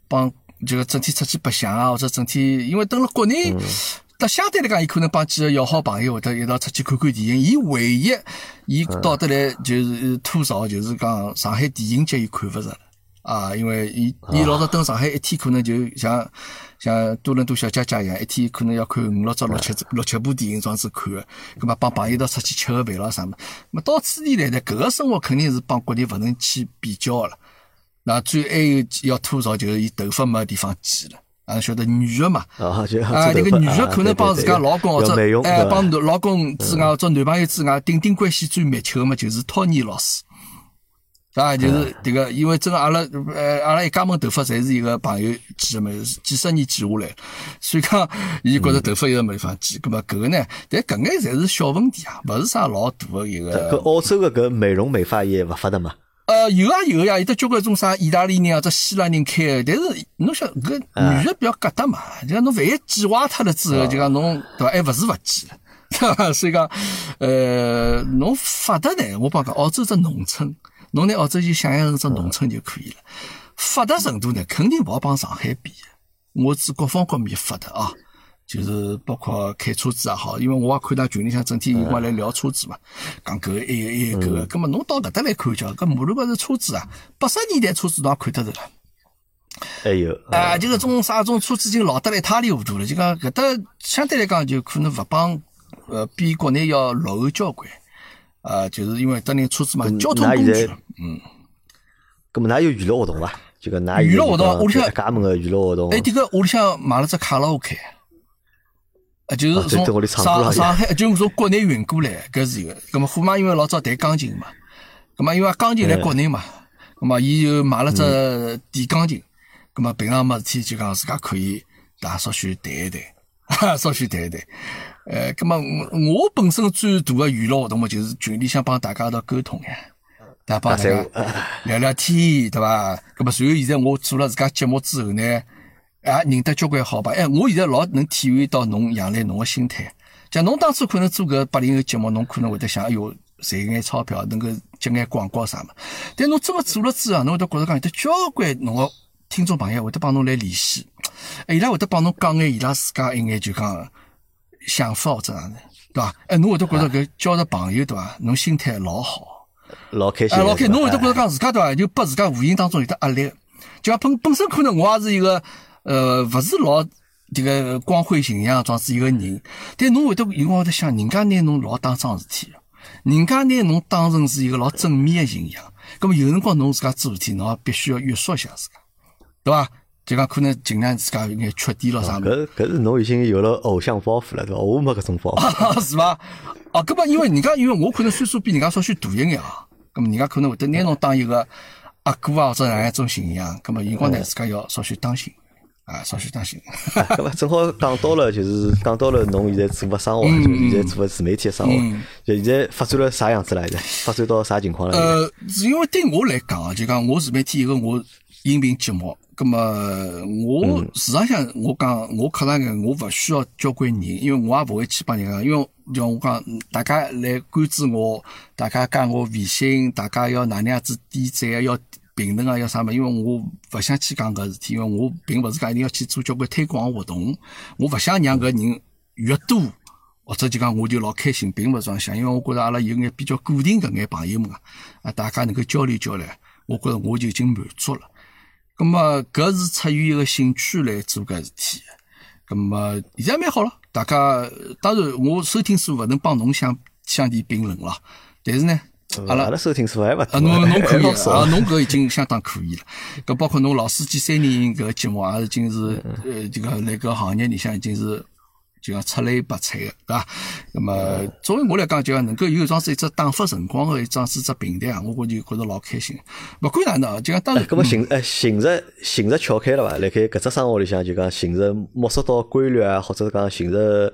帮这个整天出去白相啊，或者整天因为登了国内。相对来讲，伊可能帮几个要好朋友或者一道出去看看电影。伊唯一伊到得来就是吐槽，就是讲上海电影节伊看勿着了啊，因为伊伊老早登上海一天可能就像像多伦多小姐姐一样，一天可能要看五六只、六七只、六七部电影这样子看个。葛么帮朋友一道出去吃个饭咯啥么？么到此地来呢，搿个生活肯定是帮国内勿能去比较个了。那最还有要吐槽就是伊头发没地方剪了。啊，晓得女的嘛？啊，就啊，这个女的啊可能帮自家老公或者哎帮老公之外或者男朋友之外顶顶关系最密切的嘛，就是托尼老师。啊，就是这个，因为真个阿拉呃阿拉一家门头发侪是一个朋友剪的嘛，是几十年剪下来，所以讲伊觉着头发一直没地方剪，葛么搿个呢，但搿眼侪是小问题啊，勿是啥老大个一个搿个。澳洲个搿美容美发业勿发达嘛？呃，有啊有呀，有得交关种啥意大利人或者希腊人开的，但是侬晓得搿女的比较疙瘩嘛，就讲侬万一剪坏脱了之后，就讲侬对伐，还勿是勿剪了。对伐？所以讲，呃，侬发达呢，我帮讲，澳洲只农村，侬拿澳洲就想象成只农村就可以了。发达程度呢，肯定勿好帮上海比。我指各方各面发达啊，就是包括开车子也好，因为我也看到群里向整天有光来聊车子嘛，讲搿个埃个埃个搿个，葛末侬到搿搭来看叫，搿马路高头车子啊，八十年代车子侬也看得着了。还有啊，就搿种啥种车子已经老得来一塌糊涂了，就讲搿搭相对来讲就可能勿帮呃比国内要落后交关。啊，就是因为当年车子嘛，交通工具，嗯。咁么，㑚有娱乐活动伐？就讲㑚娱乐活动，屋里向家门个娱乐活动。哎，迭个屋里向买了只卡拉 OK，啊，就是从上上海，就从国内运过来，搿是一个。咁么，虎妈因为老早弹钢琴嘛，咁么因为钢琴在国内嘛，咁么伊就买了只电钢琴，咁么平常没事体就讲自家可以大稍许弹一弹，稍许弹一弹。呃，咁么我本身最大的娱乐活动嘛，就是群里向帮大家一道沟通呀。大家帮大家聊聊天，对伐？咁么，随后现在我做了自家节目之后呢，啊，认得交关好朋友。哎，我现在老能体会到侬杨澜侬个心态。像侬当初可能做搿八零后节目，侬可能会得想，哎哟，赚眼钞票，能够接眼广告啥么。但侬真个做了之后，侬会得觉着讲有得交关侬个听众朋友会得帮侬来联系，哎，伊拉会得帮侬讲眼伊拉自家一眼就讲想法或者啥的，对伐？哎，侬会得觉着搿交着朋友，对伐？侬心态老好。老开心，老开，侬会得觉着讲自家对伐？就拨自家无形当中有得压力，就讲本本身可能我也是一个呃，勿是老这个光辉形象状子一个人，但侬会得有辰光会得想，人家拿侬老当桩事体，人家拿侬当成是一个老正面的形象，咁么有辰光侬自家做事体，侬也必须要约束一下自家，对伐？就讲可能尽量自家有眼缺点咯啥搿搿是侬已经有了偶像包袱了，对伐？我没搿种包袱，是伐？哦，搿么因为人家因为我可能岁数比人家稍许大一眼啊。咁么人家可能会得拿侬当一个阿哥啊，或者哪样一种形象。咁么，有光呢，自家要稍许当心啊，稍许当心。咁么正好讲到了，就是讲到了侬现在做个生活，就现在做个自媒体的生活，就现在发展了啥样子来着？发展到啥情况了？呃，是因为对我来讲啊，就讲我自媒体一个我音频节目。咁么，我实际上我讲，我客上个，我勿需要交关人，因为我也勿会去帮人家，因为像我讲，大家来关注我，大家加我微信，大家要哪能样子点赞啊，要评论啊，要啥么？因为我勿想去讲搿事体，因为我并勿是讲一定要去做交关推广活动，我勿想让搿人越多，或者就讲我就老开心，并勿这样想，因为我觉着阿拉有眼比较固定搿眼朋友们啊，啊，大家能够交流交流，我觉着我就已经满足了。咁么，搿是出于一个兴趣来做搿事体。咁么，现在蛮好了。大家当然，我收听数勿能帮侬相相提并论了。但是呢，阿拉收听数还勿啊，侬侬可以 啊，侬搿已经相当可以了。搿包括侬老司机三人搿节目，也已经是呃，这个那个行业里向已经是。就讲出类拔萃个，对伐？那么作为我来讲，就讲能够有一桩是一只打发辰光个一桩是只平台啊，我觉就觉着老开心。勿管哪能，就讲当然。搿么寻呃寻着寻着撬开了伐？辣盖搿只生活里向，就讲寻着摸索到规律啊，或者讲寻着。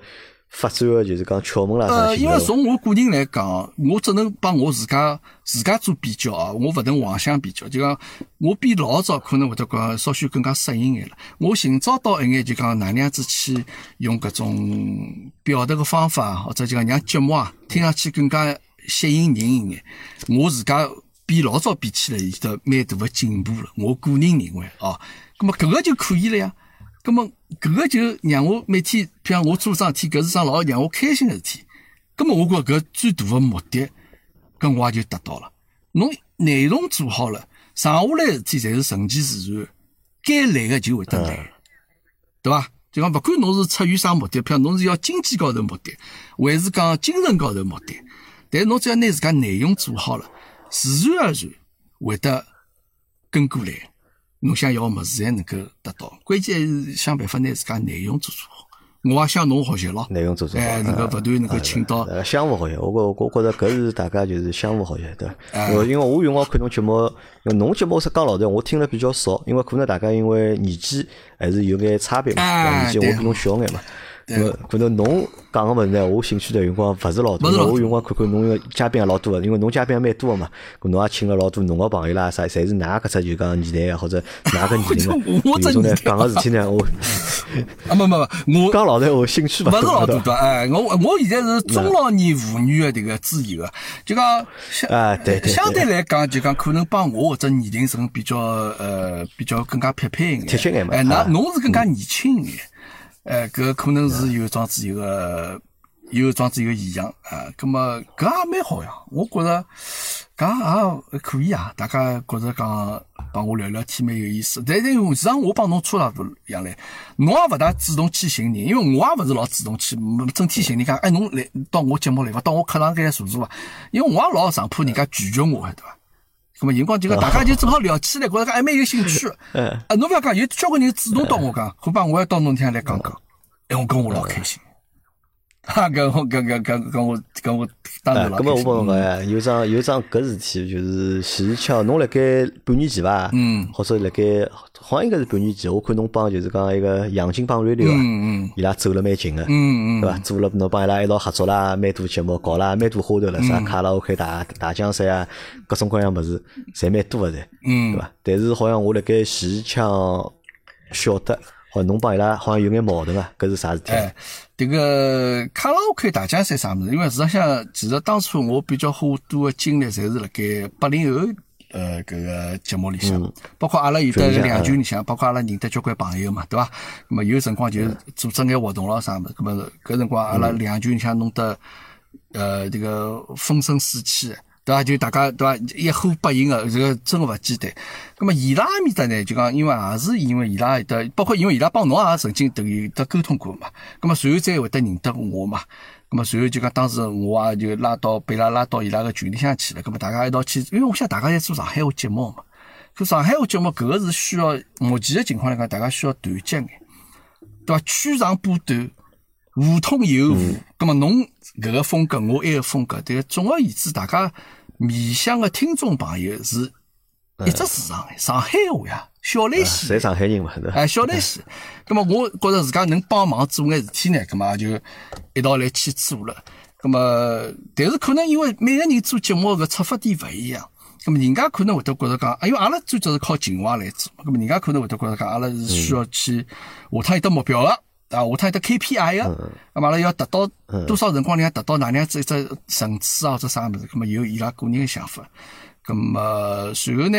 发展个就是讲窍门啦。呃，因为从我个人来讲，我只能帮我自家自家做比较啊，我勿能妄想比较。就讲我比老早可能会得讲稍许更加适应眼了。我寻找到一眼就讲哪能样子去用搿种表达个方法，或者就讲让节目啊听上去更加吸引人一眼。我自家比老早比起来，有得蛮大个进步了。我个人认为啊，咁么搿个就可以了呀。咁么，搿个就让我每天，譬如我做桩事体，搿是桩老让我开心个事体。咁么，我觉搿最大个目的，搿我也就达到了。侬内容做好了，剩下来事体侪是顺其自然，该来个就会得来，对伐？就讲勿管侬是出于啥目的，譬如侬是要经济高头目的，还是讲精神高头目的，但侬只要拿自家内容做好了，自然而然会得跟过来。侬想要个物事，才能够得到。关键是想办法拿自家内容做做好。我也向侬学习咯。内容做做好，哎，能够不断能够请到。相互学习，我觉我觉着搿是大家就是相互学习，对。我因为我用光看侬节目，因为侬节目是讲老实，我听了比较少，因为可能大家因为年纪还是有眼差别嘛，年纪我比侬小眼嘛。搿可能侬讲个物事呢，我兴趣的辰光勿是老多，我辰光看看侬个嘉宾也老多个，因为侬嘉宾也蛮多个嘛，搿侬也请了老多侬个朋友啦，啥侪是㑚搿只就讲年代个或者㑚个年龄个，有种呢讲个事体呢，我 啊没没没，我 讲老实话，兴趣勿是老多多，哎，我我现在是中老年妇女个迭个自由个，就讲啊对对，相对来讲就讲可能帮我或者年龄层比较呃比较更加匹配一眼，贴切眼嘛，哎，那侬是更加年轻一眼。哎，搿可能是有桩子有个，有桩子有个现象啊。葛么搿也蛮好呀，我觉着搿也可以啊。大家觉着讲帮我聊聊天蛮有意思。但是实际上我帮侬差勿多样嘞，侬也勿大主动去寻人，因为我也勿是老主动去整天寻人讲，哎，侬来到我节目来伐？到我课堂间坐坐伐？因为我也老上怕人家拒绝我，对伐？咁么，辰光就讲大家就正好聊起来，觉着还蛮有兴趣。啊，侬勿要讲，有交关人主动到我讲，好吧我要到侬天来讲讲，哎，我跟我老开心。哈，跟我跟跟跟跟我跟我当然老开心。我问侬呀，有桩有桩搿事体，就是前巧侬辣盖半年前伐？嗯。或者辣盖。好像应该是半年前，我看侬帮就是讲一个杨金帮 radio 啊，伊拉走了蛮近个，对伐？做了侬帮伊拉一道合作啦，蛮多节目搞啦，蛮多花头了，啥卡拉 OK 大大江山啊，各种各样物事，侪蛮多个噻，对伐？但是好像我辣盖前腔晓得，好侬帮伊拉好像有眼矛盾啊，搿是啥事体？哎，迭个卡拉 OK 大江山啥物事？因为实际上，其实当初我比较花多个精力，侪是辣盖八零后。呃，搿个节目里向，包括阿拉有的两群里向，包括阿拉认得交关朋友嘛，对伐？那么有辰光就组织眼活动咯啥物事，那么搿辰光阿拉两群里向弄得呃这个风生水起，对伐？就大家对伐？一呼百应个，这个真个勿简单。那么伊拉埃面搭呢，就讲因为也是因为伊拉有的，包括因为伊拉帮侬也曾经都有得沟通过嘛，那么随后再会得认得我嘛。咁么，随后就讲，当时我也就拉到被拉拉到伊拉个群里向去了。咁么，大家一道去，因为我想大家在做上海话节目嘛。可上海话节目搿个是需要目前的情况来讲，大家需要团结眼，对伐？取长补短，互通有无。咁么，侬搿个风格，我埃个风格，对个总而言之，大家面向个听众朋友是一只市场，上海话呀。小雷西，侪上海人嘛，哎，小雷西，那么我觉着自家能帮忙做眼事体呢，那么就一道来去做了。那么，但是可能因为每个人做节目个出发点勿一样，那么人家可能会得觉着讲，因为阿拉最早是靠情怀来做，那么人家可能会得觉着讲，阿拉是需要去下趟有得目标个，啊，下趟有得 KPI 个，咁阿拉要达到多少辰光里向达到哪样子一只层次啊，或者啥物事，咁么有伊拉个人个想法。咁么随后呢？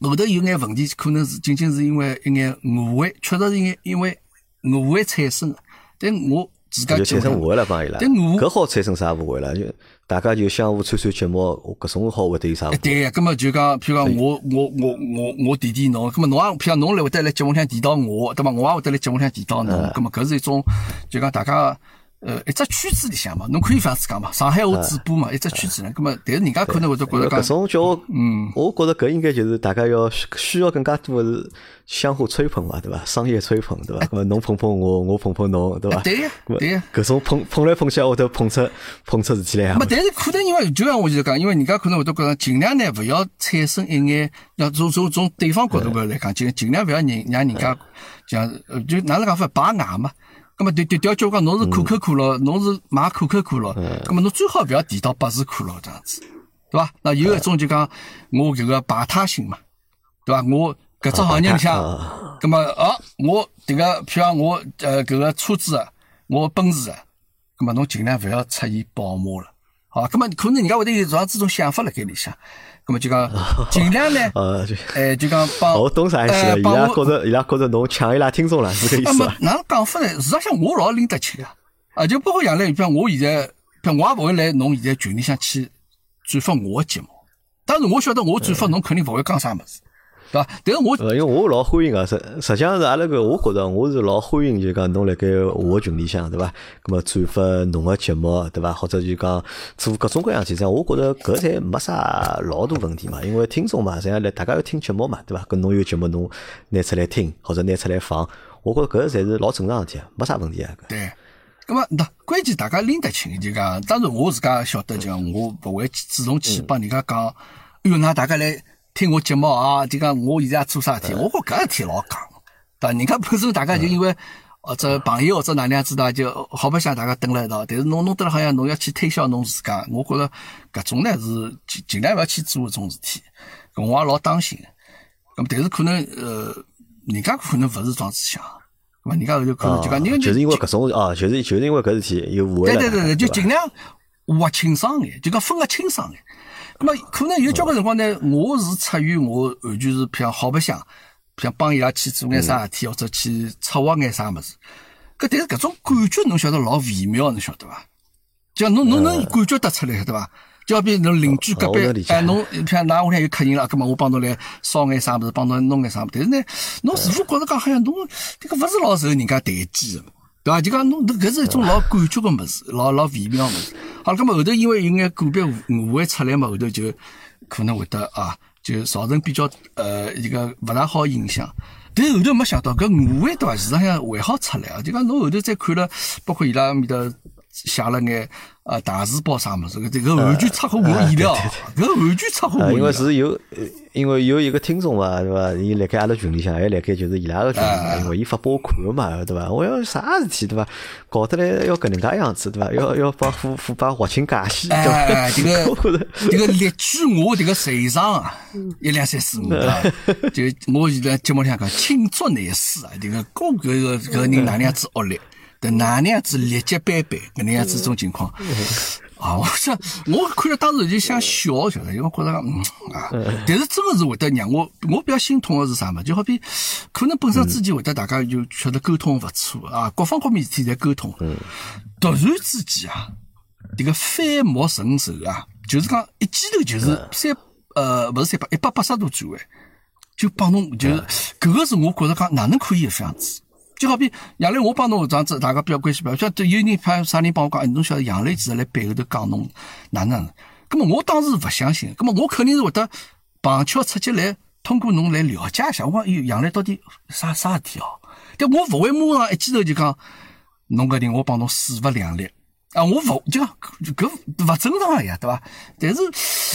后头有眼问题，可能是仅仅是因为一眼误会，确实是因因为误会产生的。但我自家就产生误会了，帮伊拉。但我搿好产生啥误会了？就大家就相互串串节目，搿种好会得有啥？对呀，搿么就讲，譬如讲我我我我我提提侬，搿么侬也譬如讲侬来会得来节目上提到我，对伐？我也会得来节目上提到侬，搿么搿是一种就讲大家。呃，一只圈子里向嘛，侬可以这样子讲嘛，上海话主播嘛，一只圈子呢，咁么，但是人家可能会得觉得讲，搿种叫，嗯，我觉着搿应该就是大家要需要更加多的是相互吹捧嘛，对伐？商业吹捧，对伐？咁么侬捧捧我，我捧捧侬，对伐？对呀，对呀，搿种捧捧来捧去，会得捧出捧出事体来啊。但是可能因为就像我就讲，因为人家可能会得觉着尽量呢，勿要产生一眼，要从从从对方角度来讲，尽尽量勿要让让人家讲，就哪能讲法，拔牙嘛。那么，对对，调叫讲侬是可口可乐，侬是买可口可乐，那么侬最好勿要提到百事可乐这样子，对伐？那有一种就讲我这个排他性嘛，对伐？我搿只行业里向，那么哦，我迭个譬如我呃搿个车子，我奔驰，那么侬尽量勿要出现宝马了，好，那么可能人家会得有这样子种想法辣盖里向。咁么就讲 尽量呢，呃，哎，就讲 帮我懂啥意思？伊拉觉着伊拉觉着侬抢伊拉听众了，是个意思。哪能讲法呢？实际上我老拎得清啊，啊，就包括杨澜，像我现在，像我也勿会来侬现在群里向去转发我个节目。但是我晓得我转发侬肯定勿会讲啥物事。对伐？但是我，因为我老欢迎个，实实际上是阿拉个，我觉着我是老欢迎，就讲侬辣盖我个群里向，对伐？咁么转发侬个节目，对伐？或者就讲做各种各样其实我觉着搿侪没啥老大问题嘛。因为听众嘛，实际上来大家要听节目嘛，对伐？搿侬有节目侬拿出来听，或者拿出来放，我觉着搿才是老正常事体，没啥问题啊。对，咁么那关键大家拎得清，就讲，当然我自家晓得，就讲我勿会主动去帮人家讲，哎哟，那大家来。听我节目啊，就讲我现在做啥事体，我觉搿事体老讲，对伐？人家本身大家就因为或者朋友或者哪能样子的，就好白相大家蹲辣一道。但是侬弄得了好像侬要去推销侬自家，我觉着搿种呢是尽尽量勿要去做搿种事体。搿我也老当心。咁但是可能呃，人家可能勿是装子想，咁人家就可能就讲，人就是因为搿种啊，就是就是因为搿事体有误会对对对对，就尽量划清爽眼，就讲分个清爽眼。咁么可能有交关辰光呢，我是出于我完全是偏好白相。想帮伊拉去做眼啥事体，或者去策划眼啥物事，搿但是搿种感觉侬晓得老微妙，侬晓得伐？就侬侬能感觉得出来，对伐？就好比侬邻居隔壁，哎，侬像㑚屋里有客人了，葛末我帮侬来烧眼啥物事，帮侬弄眼啥物事。但是呢，侬似乎觉着讲好像侬这个勿是老受人家待见的，对伐？就讲侬搿是一种老感觉个物事，老老微妙个物事。好了，葛末后头因为有眼个别误会出来嘛，后头就可能会得啊。就造成比较呃一个勿大好影响，但后头没想到搿误会对伐？事实上还好出来啊！就讲侬后头再看了，包括伊拉面头写了眼呃大字报啥物事，搿个完全出乎我意料，搿完全出乎我意料。因为是有。因为有一个听众嘛，对伐？伊辣盖阿拉群里向，还辣盖就是伊拉个群里嘛，因为伊发拨我看嘛，对伐？我要啥事体，对伐？搞得来要搿能介样子，对伐？要要帮腐腐败划清界限，对伐？这个这个列举我这个财产啊，一两三四五啊，就我现在节目里向讲罄竹难书啊，这个各个个搿人哪能样子恶劣，对哪能样子劣迹斑斑，搿能样子种情况。啊，我想，我看了当时就想笑，晓得，因为觉得嗯啊，但是真的是会得让我，我比较心痛的是啥嘛？就好比可能本身之前会得大家就觉得沟通勿错啊，各方各面事体侪沟通，突然之间啊，这个反目成仇啊，就是讲一记头就是三呃，勿是三百一百八十度转弯，就帮侬就是，搿个是我觉得讲哪能可以这样子？就好比杨磊，我帮侬这样子，大家比较关系比较，像有人派啥人帮我讲，侬晓得杨磊其实来背后头讲侬哪能？那么我当时勿相信，那么我肯定是会得旁敲侧击来通过侬来了解一下，我讲杨磊到底啥啥事体哦？但我勿会马上一记头就讲侬搿人我帮侬势不两立啊！我勿就讲搿勿正常呀，对伐？但是，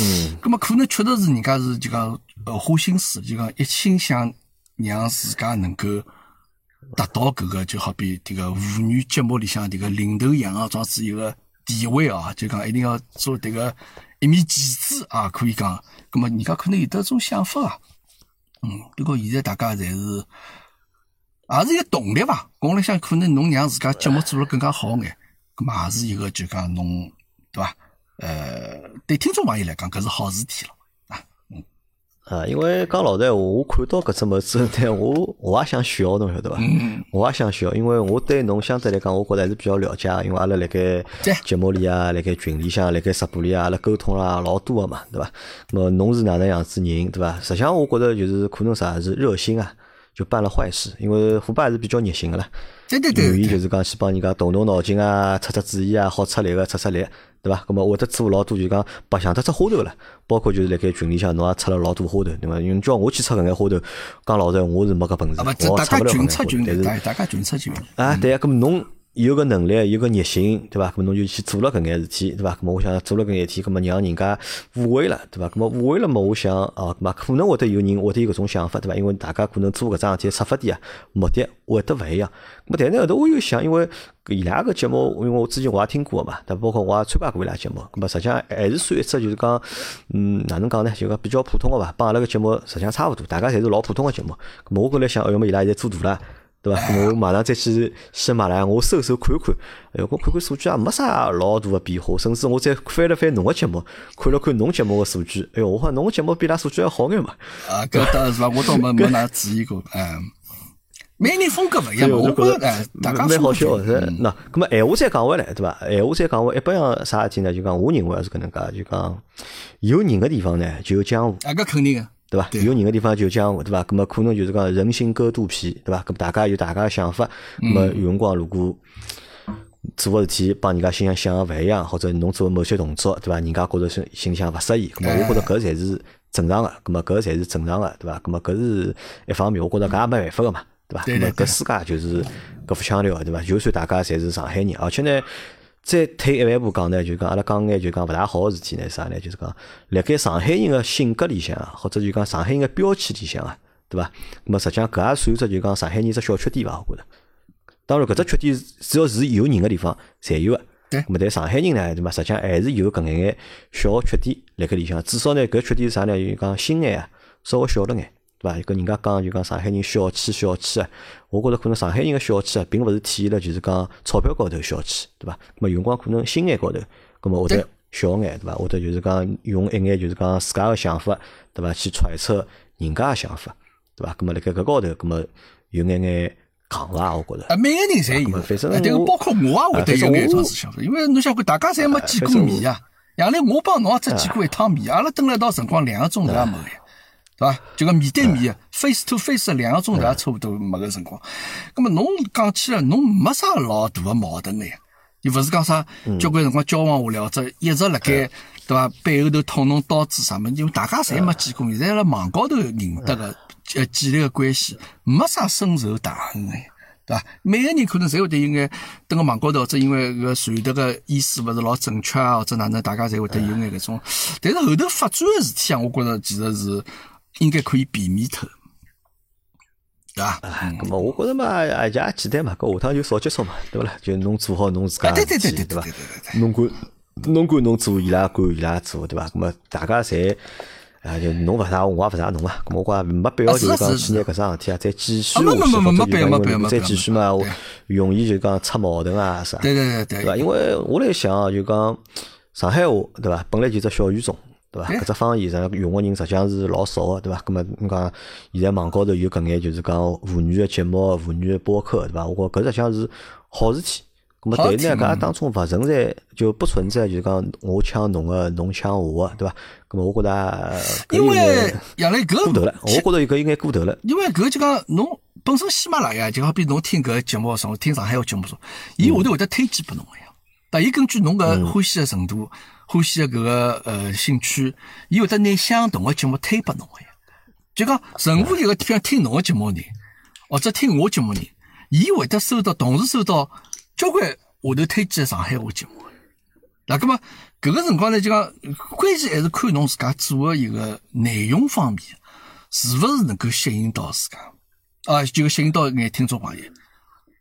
嗯，那么可能确实是人家是就讲呃花心思，就讲一心想让自家能够。达到搿个就好比迭个妇女节目里向迭个领头羊啊，状子一个地位啊，就讲一定要做迭个一面旗帜啊，可以讲。葛么人家可能有得种想法啊，嗯，不过现在大家侪是也是一个动力伐。讲来想，可能侬让自家节目做了更加好眼，葛么也是一个就讲侬对伐？呃，对听众朋友来讲，搿是好事体了。啊，因为讲老实闲话，我看到搿只物事呢，我我也想笑，侬晓得伐？我也想笑，因为我对侬相对来讲，我觉着还是比较了解，因为阿拉辣盖节目里啊，辣盖群里向，辣盖直播里啊，阿拉沟通啦老多个嘛，对伐？那么侬是哪能样子人，对伐？实际上我觉着就是可能啥是热心啊，就办了坏事，因为虎爸还是比较热心个啦，愿意就是讲去帮人家动动脑筋啊，出出主意啊，好出力个出出力。对伐？那么会得做老多，就讲白相得出花头了。包括就是辣盖群里向，侬也出了老多花头，对伐？因为叫我去出搿眼花头，讲老实，我是没搿本事，我出勿了搿眼花头。但是大家群出群啊，对啊，搿么侬。有个能力，有个热心，对伐？咁么侬就去做了搿眼事体，对伐？咁么我想做了搿眼事体，咁么让人家误会了，对伐？咁么误会了么？我想哦，咁么可能会得有人会得有搿种想法，对伐？因为大家可能做搿桩事体出发点啊，目的会得勿一样。咁么但是后头我又想，因为伊拉个节目，因为我之前我也听过嘛，但包括我也参加过伊拉节目，咁么实际上还是算一只就是讲，嗯，哪能讲呢？就讲比较普通个伐，帮阿拉个节目实际上差勿多，大家侪是老普通个节目。咁么我过来想，要么伊拉现在做大了。对伐？我马上再去喜马拉雅，我搜搜看看，哎哟，我看看数据也没啥老大的变化，甚至我再翻了翻侬个节目，看了看侬节目个数据，哎哟，我讲侬个节目比拉数据还好眼嘛。啊，搿当然是伐？我倒没 没哪注意过，嗯，每人风格勿一样，我觉着哎，大家蛮好笑是。那，咁么闲话再讲回来，对伐？闲话再讲回，一般样啥事体呢？就讲我认为是搿能介，就讲有人个地方呢，就有江湖。啊，搿肯定个。对伐？有人个地方就江湖，对伐？咁么可能就是讲人心隔肚皮，对伐？咁大家有大家个想法，咁么有辰光如果做个事体帮人家心想想个勿一样，或者侬做某些动作，对伐？人家觉着心心里向勿适意，咁么我觉着搿才是正常个，咁么搿才是正常个，对伐？咁么搿是一方面，我觉着搿也没办法个嘛，对伐？咁么搿世界就是搿副腔调，对伐？就算大家侪是上海人，而且呢。再退一万步讲呢，就讲阿拉讲眼就讲勿大好个事体呢，啥呢？就是讲，辣盖上海人个性格里向啊，或者就讲上海人个标签里向啊，对伐？那么实际上搿也算只就讲上海人只小缺点伐？我觉着，当然搿只缺点只要是有人个地方侪有个。对咁么但上海人呢，对伐？实际上还是有搿眼眼小缺点辣盖里向。至少呢，搿缺点是啥呢？就讲心眼啊，稍微小了眼，对伐？跟人家讲就讲上海人小气小气啊，我觉着可能上海人个小气啊，并勿是体现了就是讲钞票高头小气，对伐？咁么有辰光可能心眼高头，咁么会得小眼，对伐？或者就是讲用一眼就是讲自家个想法，对伐？去揣测人家个想法，对伐？咁么辣盖搿高头，咁么有眼眼戆伐？我觉着。啊，每个人侪有，反正我包括我也会得有眼种思想，因为侬想看，大家侪没见过面啊。杨来，我帮侬也只见过一趟面，阿拉蹲了一道辰光两个钟头也没个呀，对伐？就讲面对面，face to face 两个钟头也差不多没个辰光。那么侬讲起来，侬没啥老大个矛盾个呀，又勿是讲啥交关辰光交往下来，或者一直辣盖对伐背后头捅侬刀子啥么？因为大家侪没见过面，在辣网高头认得个呃建立个关系，没啥深仇大恨个。对伐？每个人可能侪会得有眼蹲个网高头，或者因为搿传达个意思勿是老正确啊，或者哪能，大家侪会得有眼搿种。但是后头发展个事体啊，我觉着其实是应该可以避免脱，对伐？咁么我觉着嘛，也也简单嘛，搿下趟就少接触嘛，对勿啦？就侬做好侬自家对对对对对事体对伐对？对对。侬管侬管侬做，伊拉管伊拉做，对伐？那么大家侪啊，就侬勿啥我，我也勿啥侬嘛。咁么我讲没必要就是讲去拿搿桩事体啊再继续下去，或者必要再继续嘛，我容易就讲出矛盾啊啥，对对对对对伐？因为我来想啊就讲上海话，对伐？本来就只小语种。对伐？搿只方言上用个人实际上是老少个，对伐？葛末侬讲现在网高头有搿眼就是讲妇女个节目、妇女个播客，对伐？我觉搿实际上是好事体。咁么，但是呢，搿嗯当中勿存在就不存在，就是讲我抢侬个，侬抢我个，对伐？咁么，我觉得呃搿因为杨澜搿过头了，我觉着搿应该过头了。因为搿就讲侬本身喜马拉雅就好比侬听搿节目上听上海个节目说，伊下头会得推荐拨侬个呀。但伊根据侬搿欢喜个程度、欢喜个搿个呃兴趣，伊会得拿相同个节目推拨侬个呀。就讲任何一个譬如听侬个节目呢，或者听我节目呢，伊会得收到同时收到交关下头推荐个上海话节目。那葛么搿个辰光呢，就讲关键还是看侬自家做个一个内容方面，是勿是能够吸引到自家，啊，就吸引到眼听众朋友，对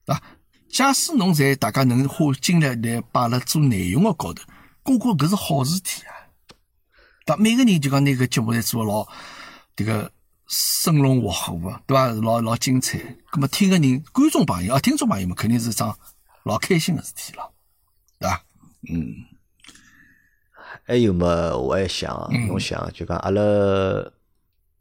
伐？假使侬在大家能花精力来摆辣做内容个高头，我觉搿是好事体啊。对伐？每个人就讲拿搿节目侪做得老迭个生龙活虎个，对伐？老老精彩。葛么听个人观众朋友啊，听众朋友们肯定是桩老开心个事体了，对伐？嗯。还有么？我还想啊，嗯侬想就讲阿拉，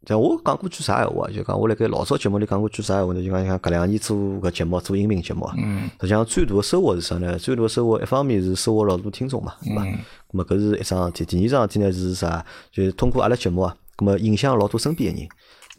像我讲过句啥闲话啊？就讲我辣盖老早节目里讲过句啥闲话呢？就讲像搿两年做搿节目，做音频节目啊，嗯实际上最大的收获是啥呢？最大的收获一方面是收获老多听众嘛，对伐？嗯咁么搿是一桩事体。第二桩事体呢是啥？就是通过阿拉节目啊，咁么影响老多身边个人，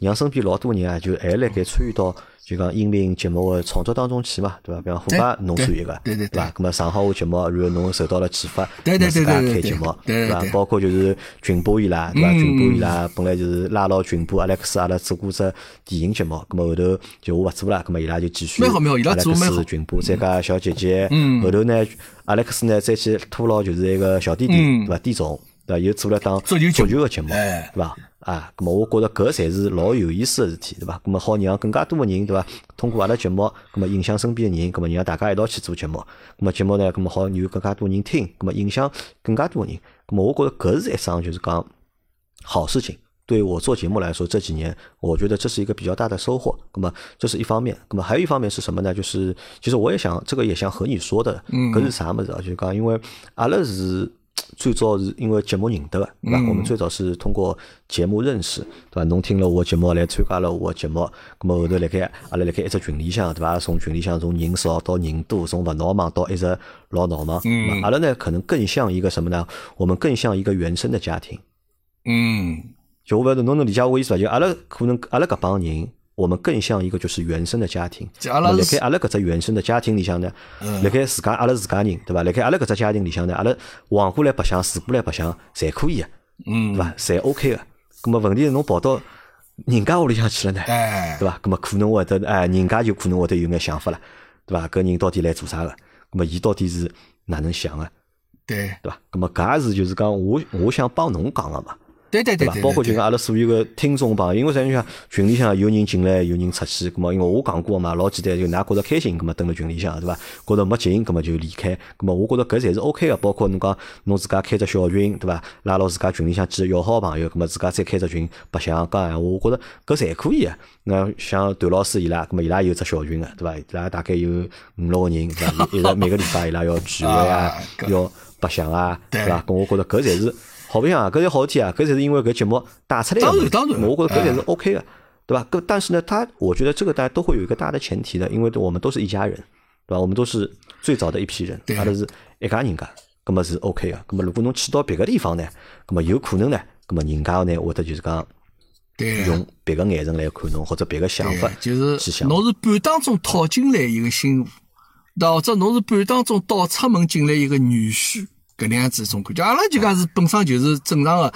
让身边老多人啊，就还辣盖参与到就讲音频节目个创作当中去嘛，对伐？比方虎爸侬对算一个，对对对伐？咁么上好个节目，然后侬受到了启发，对对对侬自家对开节目，对对对？包括就是群播伊拉，对伐？嗯群播伊拉本来就是拉牢群播，阿莱克斯阿拉做过只电影节目，咁么后头就我勿做了，咁么伊拉就继续蛮好蛮好伊拉群播，再加小姐姐，嗯后头呢，阿莱克斯呢再去拖牢就是一个小弟弟，嗯对伐？弟总，对伐？又做了档足球节目足球个节目，哎对伐？啊，咁么我觉着搿才是老有意思个事体，对伐？咁么好让更加多个人，对伐？通过阿拉节目，咁么影响身边个人，咁么让大家一道去做节目，咁么节目呢，咁么好有更加多人听，咁么影响更加多个人，咁么我觉着搿是一桩就是讲好事情。对我做节目来说，这几年我觉得这是一个比较大的收获。那么这是一方面，那么还有一方面是什么呢？就是其实我也想，这个也想和你说的，嗯搿是啥么子啊？就是讲，因为阿拉是最早是因为节目认得的，对伐？嗯我们最早是通过节目认识，对伐？侬听了我节目来参加了我节目，那么后头辣盖阿拉辣盖一只群里向，对伐？从群里向从人少到人多，从勿闹忙到一直老闹忙，嗯阿拉呢可能更像一个什么呢？我们更像一个原生的家庭。嗯就我勿晓得侬能理解我意思伐？就阿拉可能阿拉搿帮人，我们更像一个就是原生的家庭。就阿拉辣盖阿拉搿只原生的家庭里向呢，嗯辣盖自家阿拉自家人对伐？辣盖阿拉搿只家庭里向呢，阿拉横过来白相，竖过来白相，侪可以个，嗯对伐？侪 OK 个。咁么问题是侬跑到人家屋里向去了呢，哎，对伐？咁么可能会得哎，人家就可能会得有眼想法了，对伐？搿人到底来做啥个？咁么伊到底是哪能想个？对，对伐？咁么搿也是就是讲我我想帮侬讲个嘛，对对对对伐？包括就对讲阿拉所有个听众朋友，因为啥？你想群里向有人进来，有人出去，咁么因为我讲过嘛，老简单，就㑚觉着开心，咁么蹲辣群里向，对伐？觉着没劲，咁么就离开。咁么我觉着搿侪是 OK 个，包括侬讲侬自家开只小群，对伐？拉牢自家群里向几个要好朋友，咁么自家再开只群白相讲闲话，我觉着搿侪可以个。那像段老师伊拉，咁么伊拉有只小群个，对伐？伊拉大概有五六个人，对伐？一直每个礼拜伊拉要聚会啊 要白相啊，对对伐？咁我觉着搿侪是好白相啊，搿侪好事体啊，搿侪是因为搿节目带出来的。当然当然我觉得搿侪是 OK 的，对吧？搿但是呢，他我觉得这个大家都会有一个大的前提的，因为我们都是一家人，对吧？我们都是最早的一批人，对阿拉是一家人家，葛么是 OK 的。葛么如果侬去到别个地方呢，葛么有可能呢，葛么人家呢会得就是讲对用别个眼神来看侬，或者别个想法，就是。侬是半当中套进来一个新妇，或者侬是半当中倒插门进来一个女婿，搿能样子一种感觉。阿拉就讲是本身就是正常的，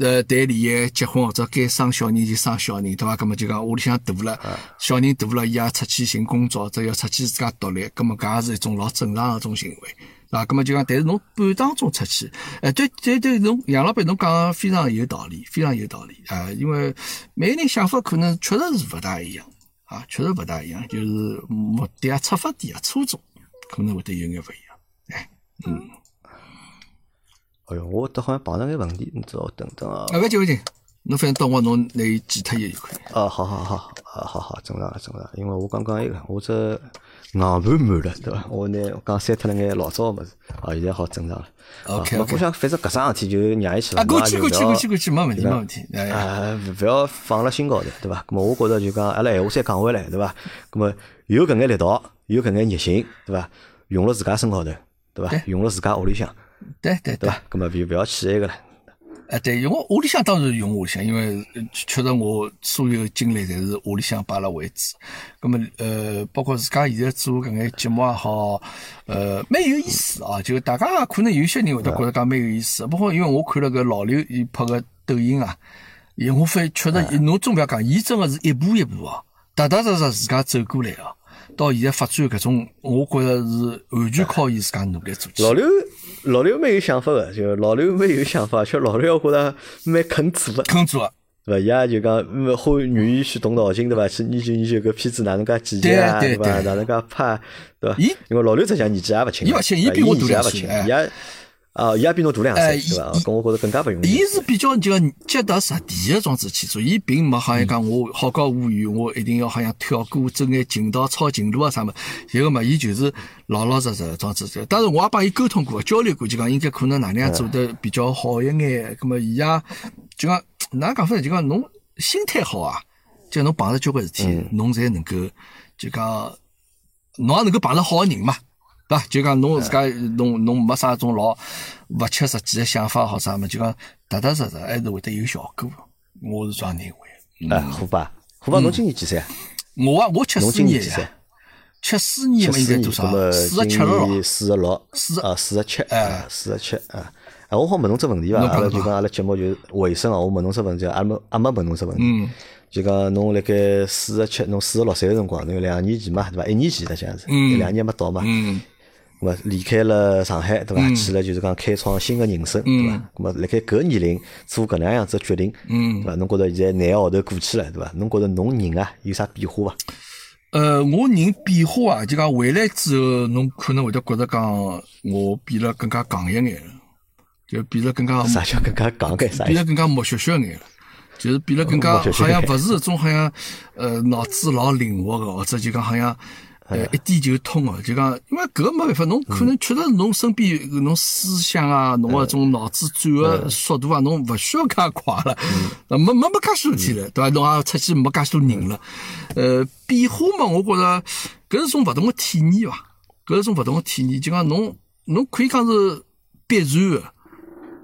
呃，谈恋爱、结婚或者该生小人就生小人，对伐？葛么就讲屋里向大了，小人大了，伊也出去寻工作，或者要出去自家独立，葛么搿也是一种老正常的一种行为。对伐，葛么就讲，但是侬半当中出去，哎，对对对，侬杨老板侬讲的非常有道理，非常有道理啊，因为每个人想法可能确实是勿大一样啊，确实勿大一样，就是目的啊、出发点啊、初衷可能会得有眼勿一样。哎哟，我得好像碰着眼问题，你只好等等啊。啊，勿急勿急，侬反正等我侬拿伊记脱伊就可以。啊，好好好，啊好好，正常了正常了，因为我刚刚一个，我这硬盘满了，对伐？我拿我刚删脱了眼老早个物事，啊，现在好正常了。OK，我想反正搿桩事体就让伊去了，啊，过去过去过去过去，没问题没问题。哎，啊，勿勿要放辣心高头，对伐？咾么我觉着就讲，阿拉闲话再讲回来，对伐？咾么有搿眼力道，有搿眼热心，对伐？用辣自家身高头，对伐对？用辣自家屋里向，对对对。对伐？咁么就勿要去埃个了。哎，对，我屋里向当然用屋里向，因为呃确实我所有精力侪是屋里向摆辣为主。咁么呃，包括自家现在做搿眼节目也好，呃，蛮有意思啊。就大家可能有些人会得觉得讲蛮有意思，包括因为我看了搿老刘伊拍个抖音啊，伊我发现确实，侬总勿要讲，伊真个是一步一步啊，踏踏实实自家走过来啊。到现在发展搿种，我觉着是完全靠伊自家努力做起。老刘，老刘蛮有想法个，就老刘蛮有想法，却老刘我觉着蛮肯做个，肯做个，对伐？伊也就讲，嗯，会愿意去动脑筋，对伐？去研究研究搿片子哪能介剪辑啊，对对伐？哪能介拍，对伐？伊因为老刘实际上年纪也勿轻，伊勿轻伊比我大也勿轻，两岁哎伊也啊，伊也比侬大两哎岁，对伐？伊搿我觉着更加勿容易。伊是比较就讲脚踏实地个装置去做，伊并没好像讲我好高骛远，我一定要好像跳过走眼近道、抄近路啊啥么。一个嘛，伊就是老老实实个桩子做。当然，我也帮伊沟通过、交流过，就讲应该可能哪能样做得比较好一眼。咁么伊也就讲哪能讲法呢？就讲侬心态好啊，就侬碰着交关事体，侬才能够就讲侬也能够碰着好个人嘛。对伐？就讲侬自家侬侬没啥种老勿切实际个想法好啥么，就讲踏踏实实还是会得有效果。我是这样认为。啊，虎爸，虎爸，侬今年几岁啊？我啊，我七侬四今年几岁年的，？七四年嘛应该多少四十七了。四十六，四啊，四十七，哎啊，四十七啊。啊，我好问侬只问题伐？阿拉就讲阿拉节目就尾声哦，我问侬只问题，阿没阿没问侬只问题。嗯。就讲侬辣盖四十七，侬四十六岁个辰光，侬有两年前嘛，对伐？一年前的这样子，嗯两年没到嘛。嗯咁么离开了上海，对伐？去了就是讲开创新的人生，对伐？咁么辣盖搿年龄做搿能样子的决定，嗯对伐？侬觉着现在廿个号头过去了，对伐？侬觉着侬人啊有啥变化伐？呃，我人变化啊，就讲回来之后，侬可能会得觉着讲我变得更加戆一眼了，就变得更加啥叫更加戆眼啥意思？变得更加木屑屑眼了，就是变得更加好像勿是一种好像呃脑子老灵活个，或者就讲好像呃一点就通哦，就讲因为搿个没办法，侬可能确实侬身边侬思想啊，侬个种脑子转个速度啊，侬勿需要介快了，呃没没没介许多事体了，对伐？侬也出去没介许多人了，呃，变化嘛，我觉着搿是种勿同个体验伐，搿是种勿同个体验，就讲侬侬可以讲是必然个。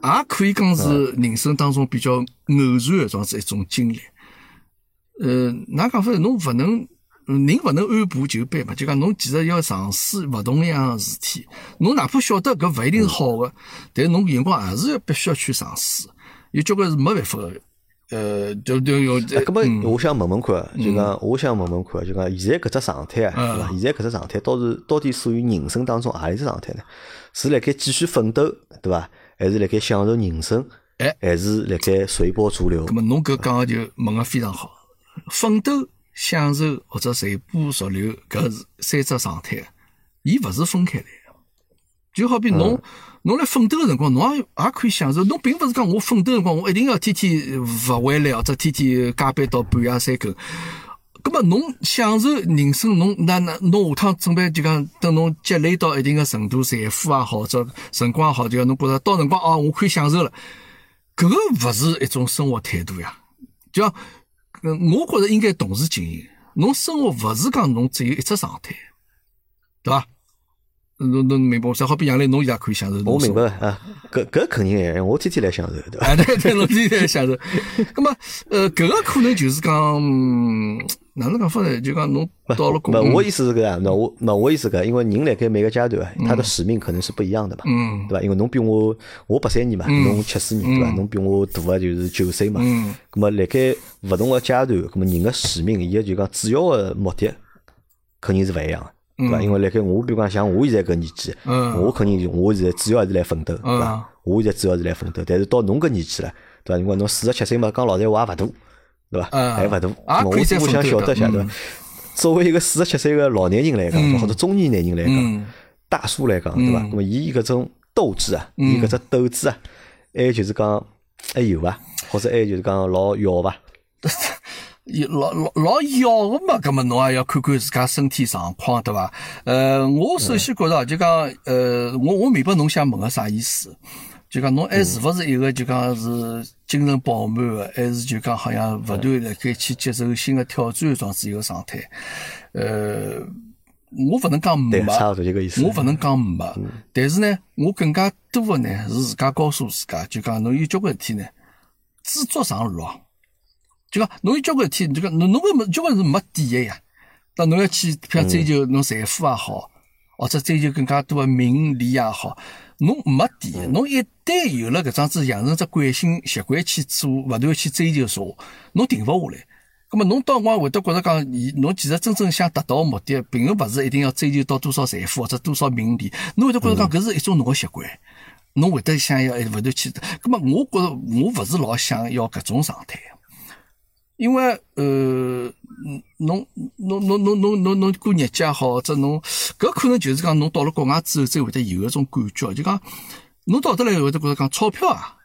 也可以讲是人生当中比较偶然的这样子一种经历。呃，哪讲法呢？侬勿能，人勿能按部就班嘛，就讲侬其实要尝试勿同样的事体。侬哪怕晓得搿勿一定是好的，但是侬辰光还是要必须要去尝试。有交关是没办法的。呃，就就有，哎，咁嗯么我想问问看啊，就讲我想问问看啊，就讲现在搿只状态啊，嗯对伐？现在搿只状态到是到底属于人生当中何里只状态呢？是辣盖继续奋斗，对伐？还是辣盖享受人生，哎，还是辣盖随波逐流咁？么侬搿讲个就问个非常好，奋斗、享受或者随波逐流，搿是三只状态，伊勿是分开来个。就好比侬侬辣奋斗个辰光，侬也也可以享受。侬并勿是讲我奋斗个辰光，我一定要天天勿回来，或者天天加班到半夜三更。咁么侬享受人生，侬那那侬下趟准备就讲等侬积累到一定个程度，财富也好，或者辰光也好，就讲侬觉着到辰光哦，我可以享受了。搿个勿是一种生活态度呀，就嗯我觉着应该同时经营。侬生活勿是讲侬只有一只状态，对伐？侬侬明白我啥？好比杨澜，侬现在可以享受。我明白啊，搿搿肯定哎，我天天来享受，对伐？啊，对对，侬天天来享受。咁么，呃，搿个可能就是讲，嗯哪能讲法呢？就讲侬到了工，没，我意思是搿样，那我那我意思搿，因为人辣盖每个阶段啊，他的使命可能是不一样的嘛，嗯对伐？因为侬比我我八三年嘛，侬七四年对伐？侬比我大个就是九岁嘛，嗯咁么辣盖勿同个阶段，咁么人个使命，伊个就讲主要个目的肯定是勿一样个。对伐？因为辣盖我，比如讲像我现在搿年纪，嗯我肯定就我现在主要还是来奋斗，对嗯伐？我现在主要是来奋斗，但是到侬搿年纪了，对伐？因为侬四十七岁嘛，讲老实闲话也勿大，对伐？嗯还勿大。我我想晓得一下，对伐？作为一个四十七岁个老男人来讲，或者中年男人来讲嗯，大叔来讲，对伐？那么伊搿种斗志啊，伊搿只斗志啊，还就是讲还有伐？或者还就是讲老要伐？有老老老要个嘛，葛么侬也要看看自家身体状况，对伐？呃，我首先觉着就讲，呃，我我明白侬想问个啥意思，就讲侬还是勿是一个就讲是精神饱满个，还是就讲好像勿断辣盖去接受新的挑战状子一个状态？呃，我勿能讲没对，，差勿多就搿意思。我勿能讲没，但是呢，我更加多的呢是自家告诉自家，就讲侬有交关事体呢，知足常乐。就讲侬有交关事体，就讲侬侬搿么交关是没底个呀。那侬要去，譬如追求侬财富也好，或者追求更加多的名利也好，侬没底的。侬一旦有了搿桩子养成只惯性习惯去做，勿断去追求啥，侬停勿下来。咁么侬到辰光会得觉着讲，伊侬其实真正想达到个目的，并勿是一定要追求到多少财富或者多少名利，侬会得觉着讲搿是一种侬个习惯，侬会得想要勿断去。咁么我觉着我勿是老想要搿种状态。因为呃，嗯侬侬侬侬侬侬侬过日脚也好，或者侬搿可能就是讲侬到了国外之后，才会得有搿种感觉，就讲侬到得来会得觉着讲钞票啊，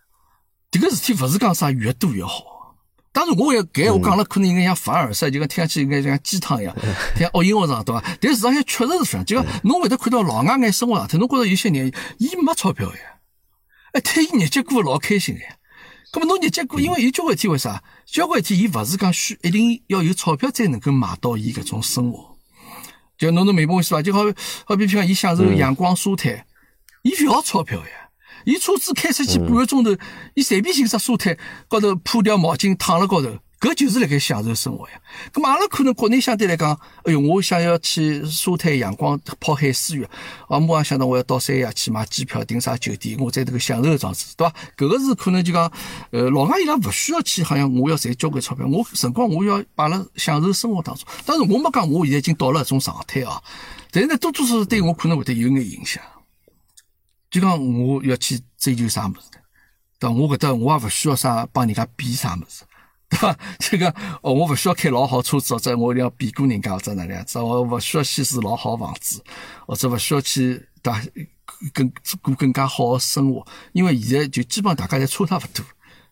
迭个事体勿是讲啥越多越好。当然，我也搿我讲了，可能应该像凡尔赛，就讲听上去应该像鸡汤一样，像恶音学上对伐？但实际上确实是这样，就讲侬会得看到老外眼生活状态，侬觉着有些人伊没钞票呀，哎，但伊日脚过得老开心个呀。咁么侬日脚过，因为有交关事体为啥？交关事体伊勿是讲需一定要有钞票才能够买到伊搿种生活。就侬能明白我意思伐？就好好比譬如讲，伊享受阳光沙滩，伊勿要钞票呀。伊车子开出去半个钟头，伊随便寻只沙滩高头铺条毛巾躺辣高头，搿就是辣盖享受生活呀。咁么阿拉可能国内相对来讲，哎哟，我想要去沙滩阳光泡海水浴，啊，马上想到我要到三亚去买机票订啥酒店，我在这个享受状子，对伐？搿个是可能就讲，呃，老外伊拉勿需要去，好像我要赚交关钞票，我辰光我要摆辣享受生活当中。当然我没讲我现在已经到了搿种状态啊，但是呢，多多少少对我可能会得有眼影响。就讲我要去追求啥物事，对伐？我搿搭我也勿需要啥帮人家比啥物事，对 伐？就讲哦，我勿需要开老好车子，或者我一定要比过人家，或者哪能样子，我勿需要去住老好房子，或者勿需要去对伐？更过更加好的生活，因为现在就基本上大家侪差差勿多，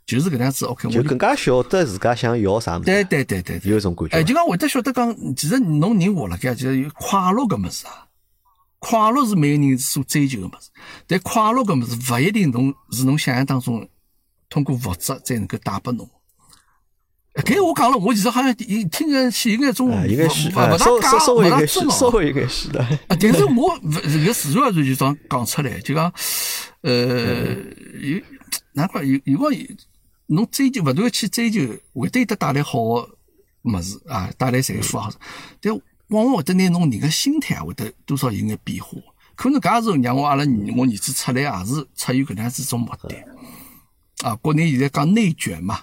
就是搿能样子。OK，我就更加晓得自家想要啥物事，对对对对对，有一种感觉哎，。就讲会得晓得讲，其实侬人活辣盖就是有快乐搿物事啊，快乐是每个人所追求个物事，但快乐搿物事勿一定侬是侬想象当中通过物质才能够带拨侬。哎搿我讲了，我其实好像听听上去有眼种啊，应该是勿啊，勿大假，稍稍稍微勿应该是。稍微应该是的。啊，但是我勿搿自然而然就讲讲出来，就讲，呃，有哪怪有有光侬追求勿断地去追求，会得有得带来好个物事啊，带来财富啊，但往往会得拿侬人个心态会得多少有眼变化。可能搿也是让我阿拉儿我儿子出来也是出于搿能样子一种目的。啊，国内现在讲内卷嘛，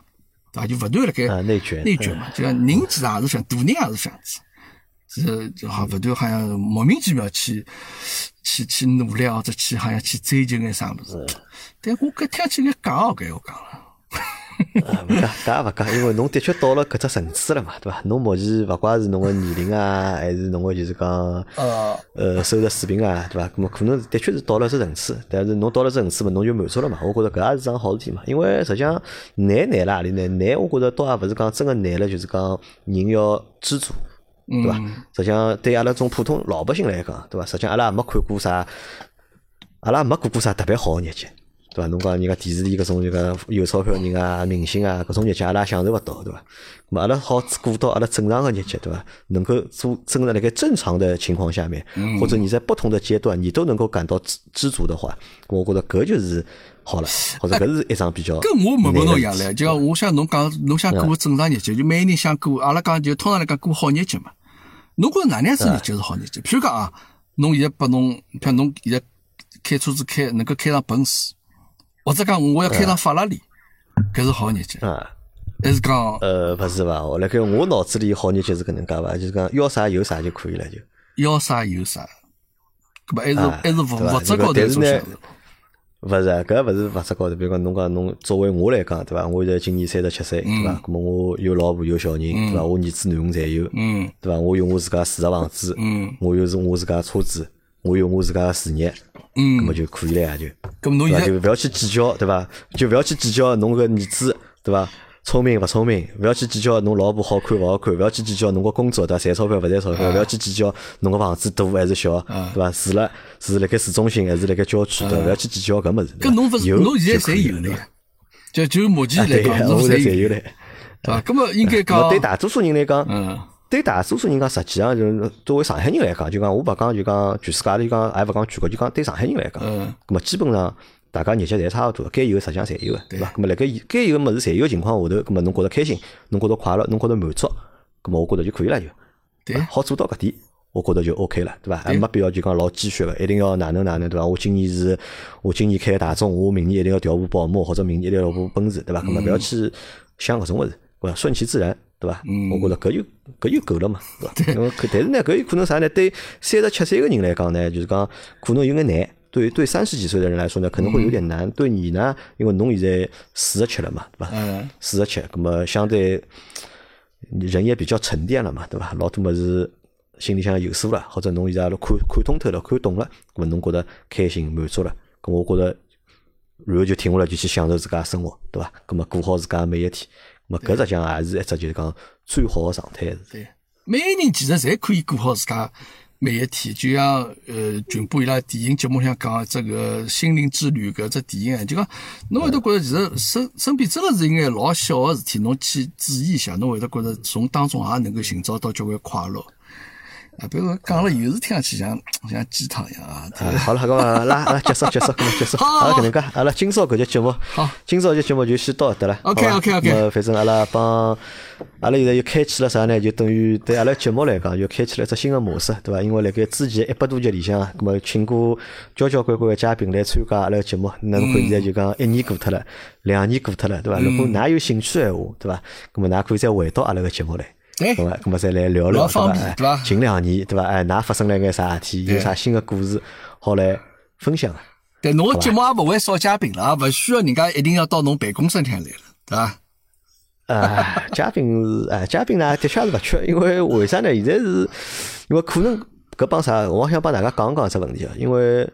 对伐？就勿断辣内卷内卷嘛，就像人其实也是这样，大人也是这样子。是就好勿断好像莫名其妙去去去努力或者去好像去追求眼啥物事。但我搿听起来讲哦，搿我讲了。啊，勿假，假也勿讲，因为侬的确到了搿只层次了嘛，对伐？侬目前勿怪是侬个年龄啊，还是侬个就是讲呃，呃收入水平啊，对伐？咾么可能的确是到了只层次，但是侬到了只层次嘛，侬就满足了嘛。我觉着搿也是桩好事体嘛，因为实际上难难辣何里呢？难，我觉着倒也勿是讲真个难了，就是讲人要知足。对伐？实际上对阿拉种普通老百姓来讲，对伐？实际上阿拉也没看过啥，阿拉也没过过啥特别好个日脚，对伐？侬讲人家电视里搿种就讲有钞票人啊、明星啊，搿种日节阿拉享受勿到，对伐？咾阿拉好过到阿拉正常个日节，对伐？能够做真个辣盖正常的情况下面，或者你在不同的阶段，你都能够感到知知足的话，我觉着搿就是好了，或者搿是一场比较跟我问问侬一样唻，就讲我想侬讲侬想过正常日节，就每个人想过，阿拉讲就通常来讲过好日节嘛。侬觉着哪能样子日脚是好日脚？譬如讲啊，侬现在拨侬，譬如侬现在开车子开能够开上奔驰，或者讲我要开上法拉利，搿是好日脚，啊。还是讲呃，勿是伐？我辣盖我脑子里好日脚是搿能介伐？就是讲要啥有啥就可以了，就。要啥有啥？搿么还是啊还是物物质高头但是呢做享受。勿是，搿勿是物质高头。比如讲，侬讲侬作为我来讲，对伐？我现在今年三十七岁，对伐？搿么我有老婆有小人，对伐？我儿子囡恩侪有，嗯对伐？我有我自家住个房子，嗯我有是我自家车子，我有我自家个事业，嗯，那么嗯，就可以了呀，就搿么侬就勿要去计较，对伐？就勿要去计较侬个儿子，对伐？聪明勿聪明，勿要去计较侬老婆好看勿好看，勿要去计较侬个工作对伐？赚钞票勿赚钞票，勿要去计较侬个房子大还是小，对伐？住了是辣盖市中心还是辣盖郊区，对伐？勿要去计较搿物事。搿侬勿是有侬 现在侪有了呀？就就目前来对讲，侬现在侪有侪有，嘞。对伐？搿么应该讲对，大多数人来讲，嗯对大多数人讲，实际上就是作为上海人来讲，就讲我勿讲就讲全世界里讲，也勿讲全国，就讲对上海人来讲，嗯咁么基本上大家日脚侪差勿多，该有个实际上侪有个，对伐？咁么辣盖该有个物事侪有个情况下头，咁么侬觉着开心，侬觉着快乐，侬觉着满足，咁么我觉着就可以了就，对好做到搿点。我觉着就 OK 了，对伐？还没必要就讲老鸡血个，一定要哪能哪能，对伐？我今年是，我今年开个大众，我明年一定要调部宝马，或者明年一定要调部奔驰，对伐？咁么勿要去想搿种物事？顺其自然，对伐？我觉着搿就搿就够了嘛，对伐？因为可但是呢，搿有可能啥呢？对三十七岁个人来讲呢，就是讲可能有眼难。对对，三十几岁的人来说呢，可能会有点难。对你呢，因为侬现在四十七了嘛，对伐？嗯四十七，咁么相对人也比较沉淀了嘛，对伐？老多么是心里向有数了，或者侬现在也看看通透了，看懂了，咁么侬觉得开心满足了，咁我觉得然后就停下来就去享受自家生活，对伐？葛么过好自家每一天，咁么搿实际上也是一只就是讲最好个状态。对，每个人其实侪可以过好自家每一天，就像呃群播伊拉电影节目向讲这个心灵之旅搿只电影啊，就讲侬会得觉着其实身身边真个是应该老小个事体，侬去注意一下，侬会得觉着从当中也能够寻找到交关快乐。啊，比如说讲了有时听上去像像鸡汤一样啊，对啊，好了，搿么阿拉阿拉结束结束，搿么结束，好阿拉搿能介，阿拉今朝搿节节目，好，今朝搿节节目就先到搿搭了。OK，好吧 OK，OK 咁么反正阿拉帮阿拉现在又开启了啥呢？就等于对阿拉节目来讲，又开启了一只新的模式，对伐？因为辣盖之前一百多集里向，咁么请过交交关关个嘉宾来参加阿拉个节目，那侬看现在就讲一年过脱了，两年过脱了，对伐？如果㑚有兴趣个闲话，对伐？咁么㑚可以再回到阿拉个节目来。对咁么，咁么再来聊聊，老方对伐？近两年，对伐？哎，㑚发生了眼啥事体？有啥新的故事好来分享啊？但侬个节目也勿会少嘉宾了，也勿需要人家一定要到侬办公室里向来了，对伐？啊，嘉宾是啊，嘉宾呢的确是勿缺，因为为啥呢？现在是因为可能搿帮啥，我想帮大家讲讲只问题啊，因为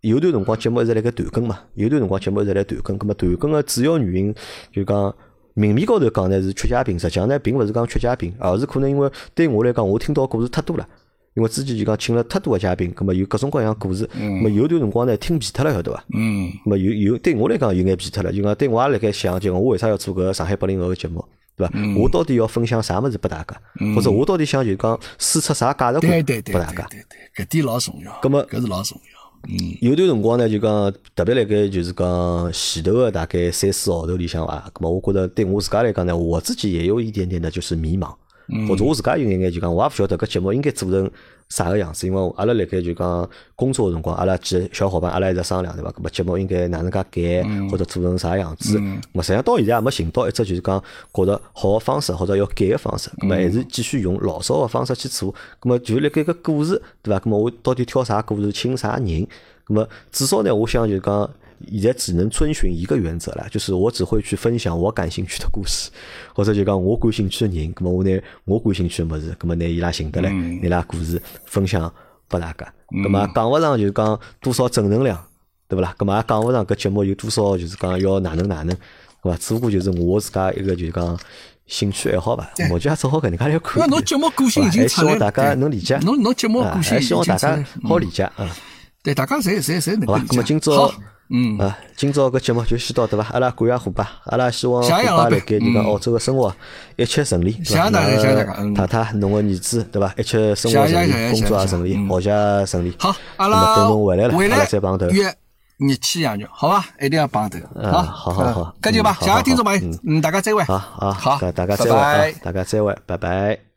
有段辰光节目一直辣盖断更嘛，有段辰光节目一直辣断更，葛么断更个主要原因就讲。明面高头讲呢是缺嘉宾，实际上呢并勿是讲缺嘉宾，而是可能因为对我来讲，我听到故事太多了。因为之前就讲请了太多个嘉宾，葛么有各种各样故事，葛么有段辰光呢听疲脱了，晓得伐？嗯，咁么有有对我来讲有眼疲脱了，就讲对我也辣盖想，就讲我为啥要做搿上海八零后个节目，对伐？嗯我到底要分享啥物事拨大家，或者我到底想就讲输出啥价值对观对对对拨大家？对对，搿点老重要。葛么搿是老重要。嗯有段辰光呢，就讲特别辣盖就是讲前头个大概三四号头里向伐，咁么我觉得对我自家来讲呢，我自己也有一点点的就是迷茫，或者我自家有眼眼就讲，我也勿晓得搿节目应该做成啥个样子，因为阿拉辣盖就讲工作个辰光，阿拉几个小伙伴阿拉一直商量对伐？搿么节目应该哪能介改，或者做成啥样子？咾么实际上到现在也没寻到一只就是讲觉着好个方式，或者要改个方式，咾么还是继续用老早个方式去做。咾么就辣盖搿故事对伐？咾么我到底挑啥故事，请啥人？咾么至少呢，我想就讲。现在只能遵循一个原则了，就是我只会去分享我感兴趣的故事，或者就讲我感兴趣的人，咁么我拿我感兴趣的么子，咁么拿伊拉寻得来，拿伊拉故事分享拨大家。咁么讲勿上就是讲多少正能量，对勿啦？咁么也讲勿上搿节目有多少就是讲要哪能哪能，对伐？只不过就是我自家一个就是讲兴趣爱好吧，目前也只好搿能介来看。那侬节目个性已经希望大家能理解。侬侬节目个性希望大家好理解啊。对，大家侪侪侪能好理咁么今朝。好。嗯啊，今朝个节目就先到对伐？阿拉感谢虎爸，阿拉希望虎爸辣盖就讲澳洲个生活一切顺利，对伐？太太侬个儿子对伐？一切生活顺利，工作也顺利，学习也顺利。好，阿拉等侬回来了，阿拉再碰头。约日期养肉，好吧？一定要碰头。好，好好好，搿就吧，谢谢听众朋友，嗯，大家再会。好好好，大家再会，大家再会，拜拜。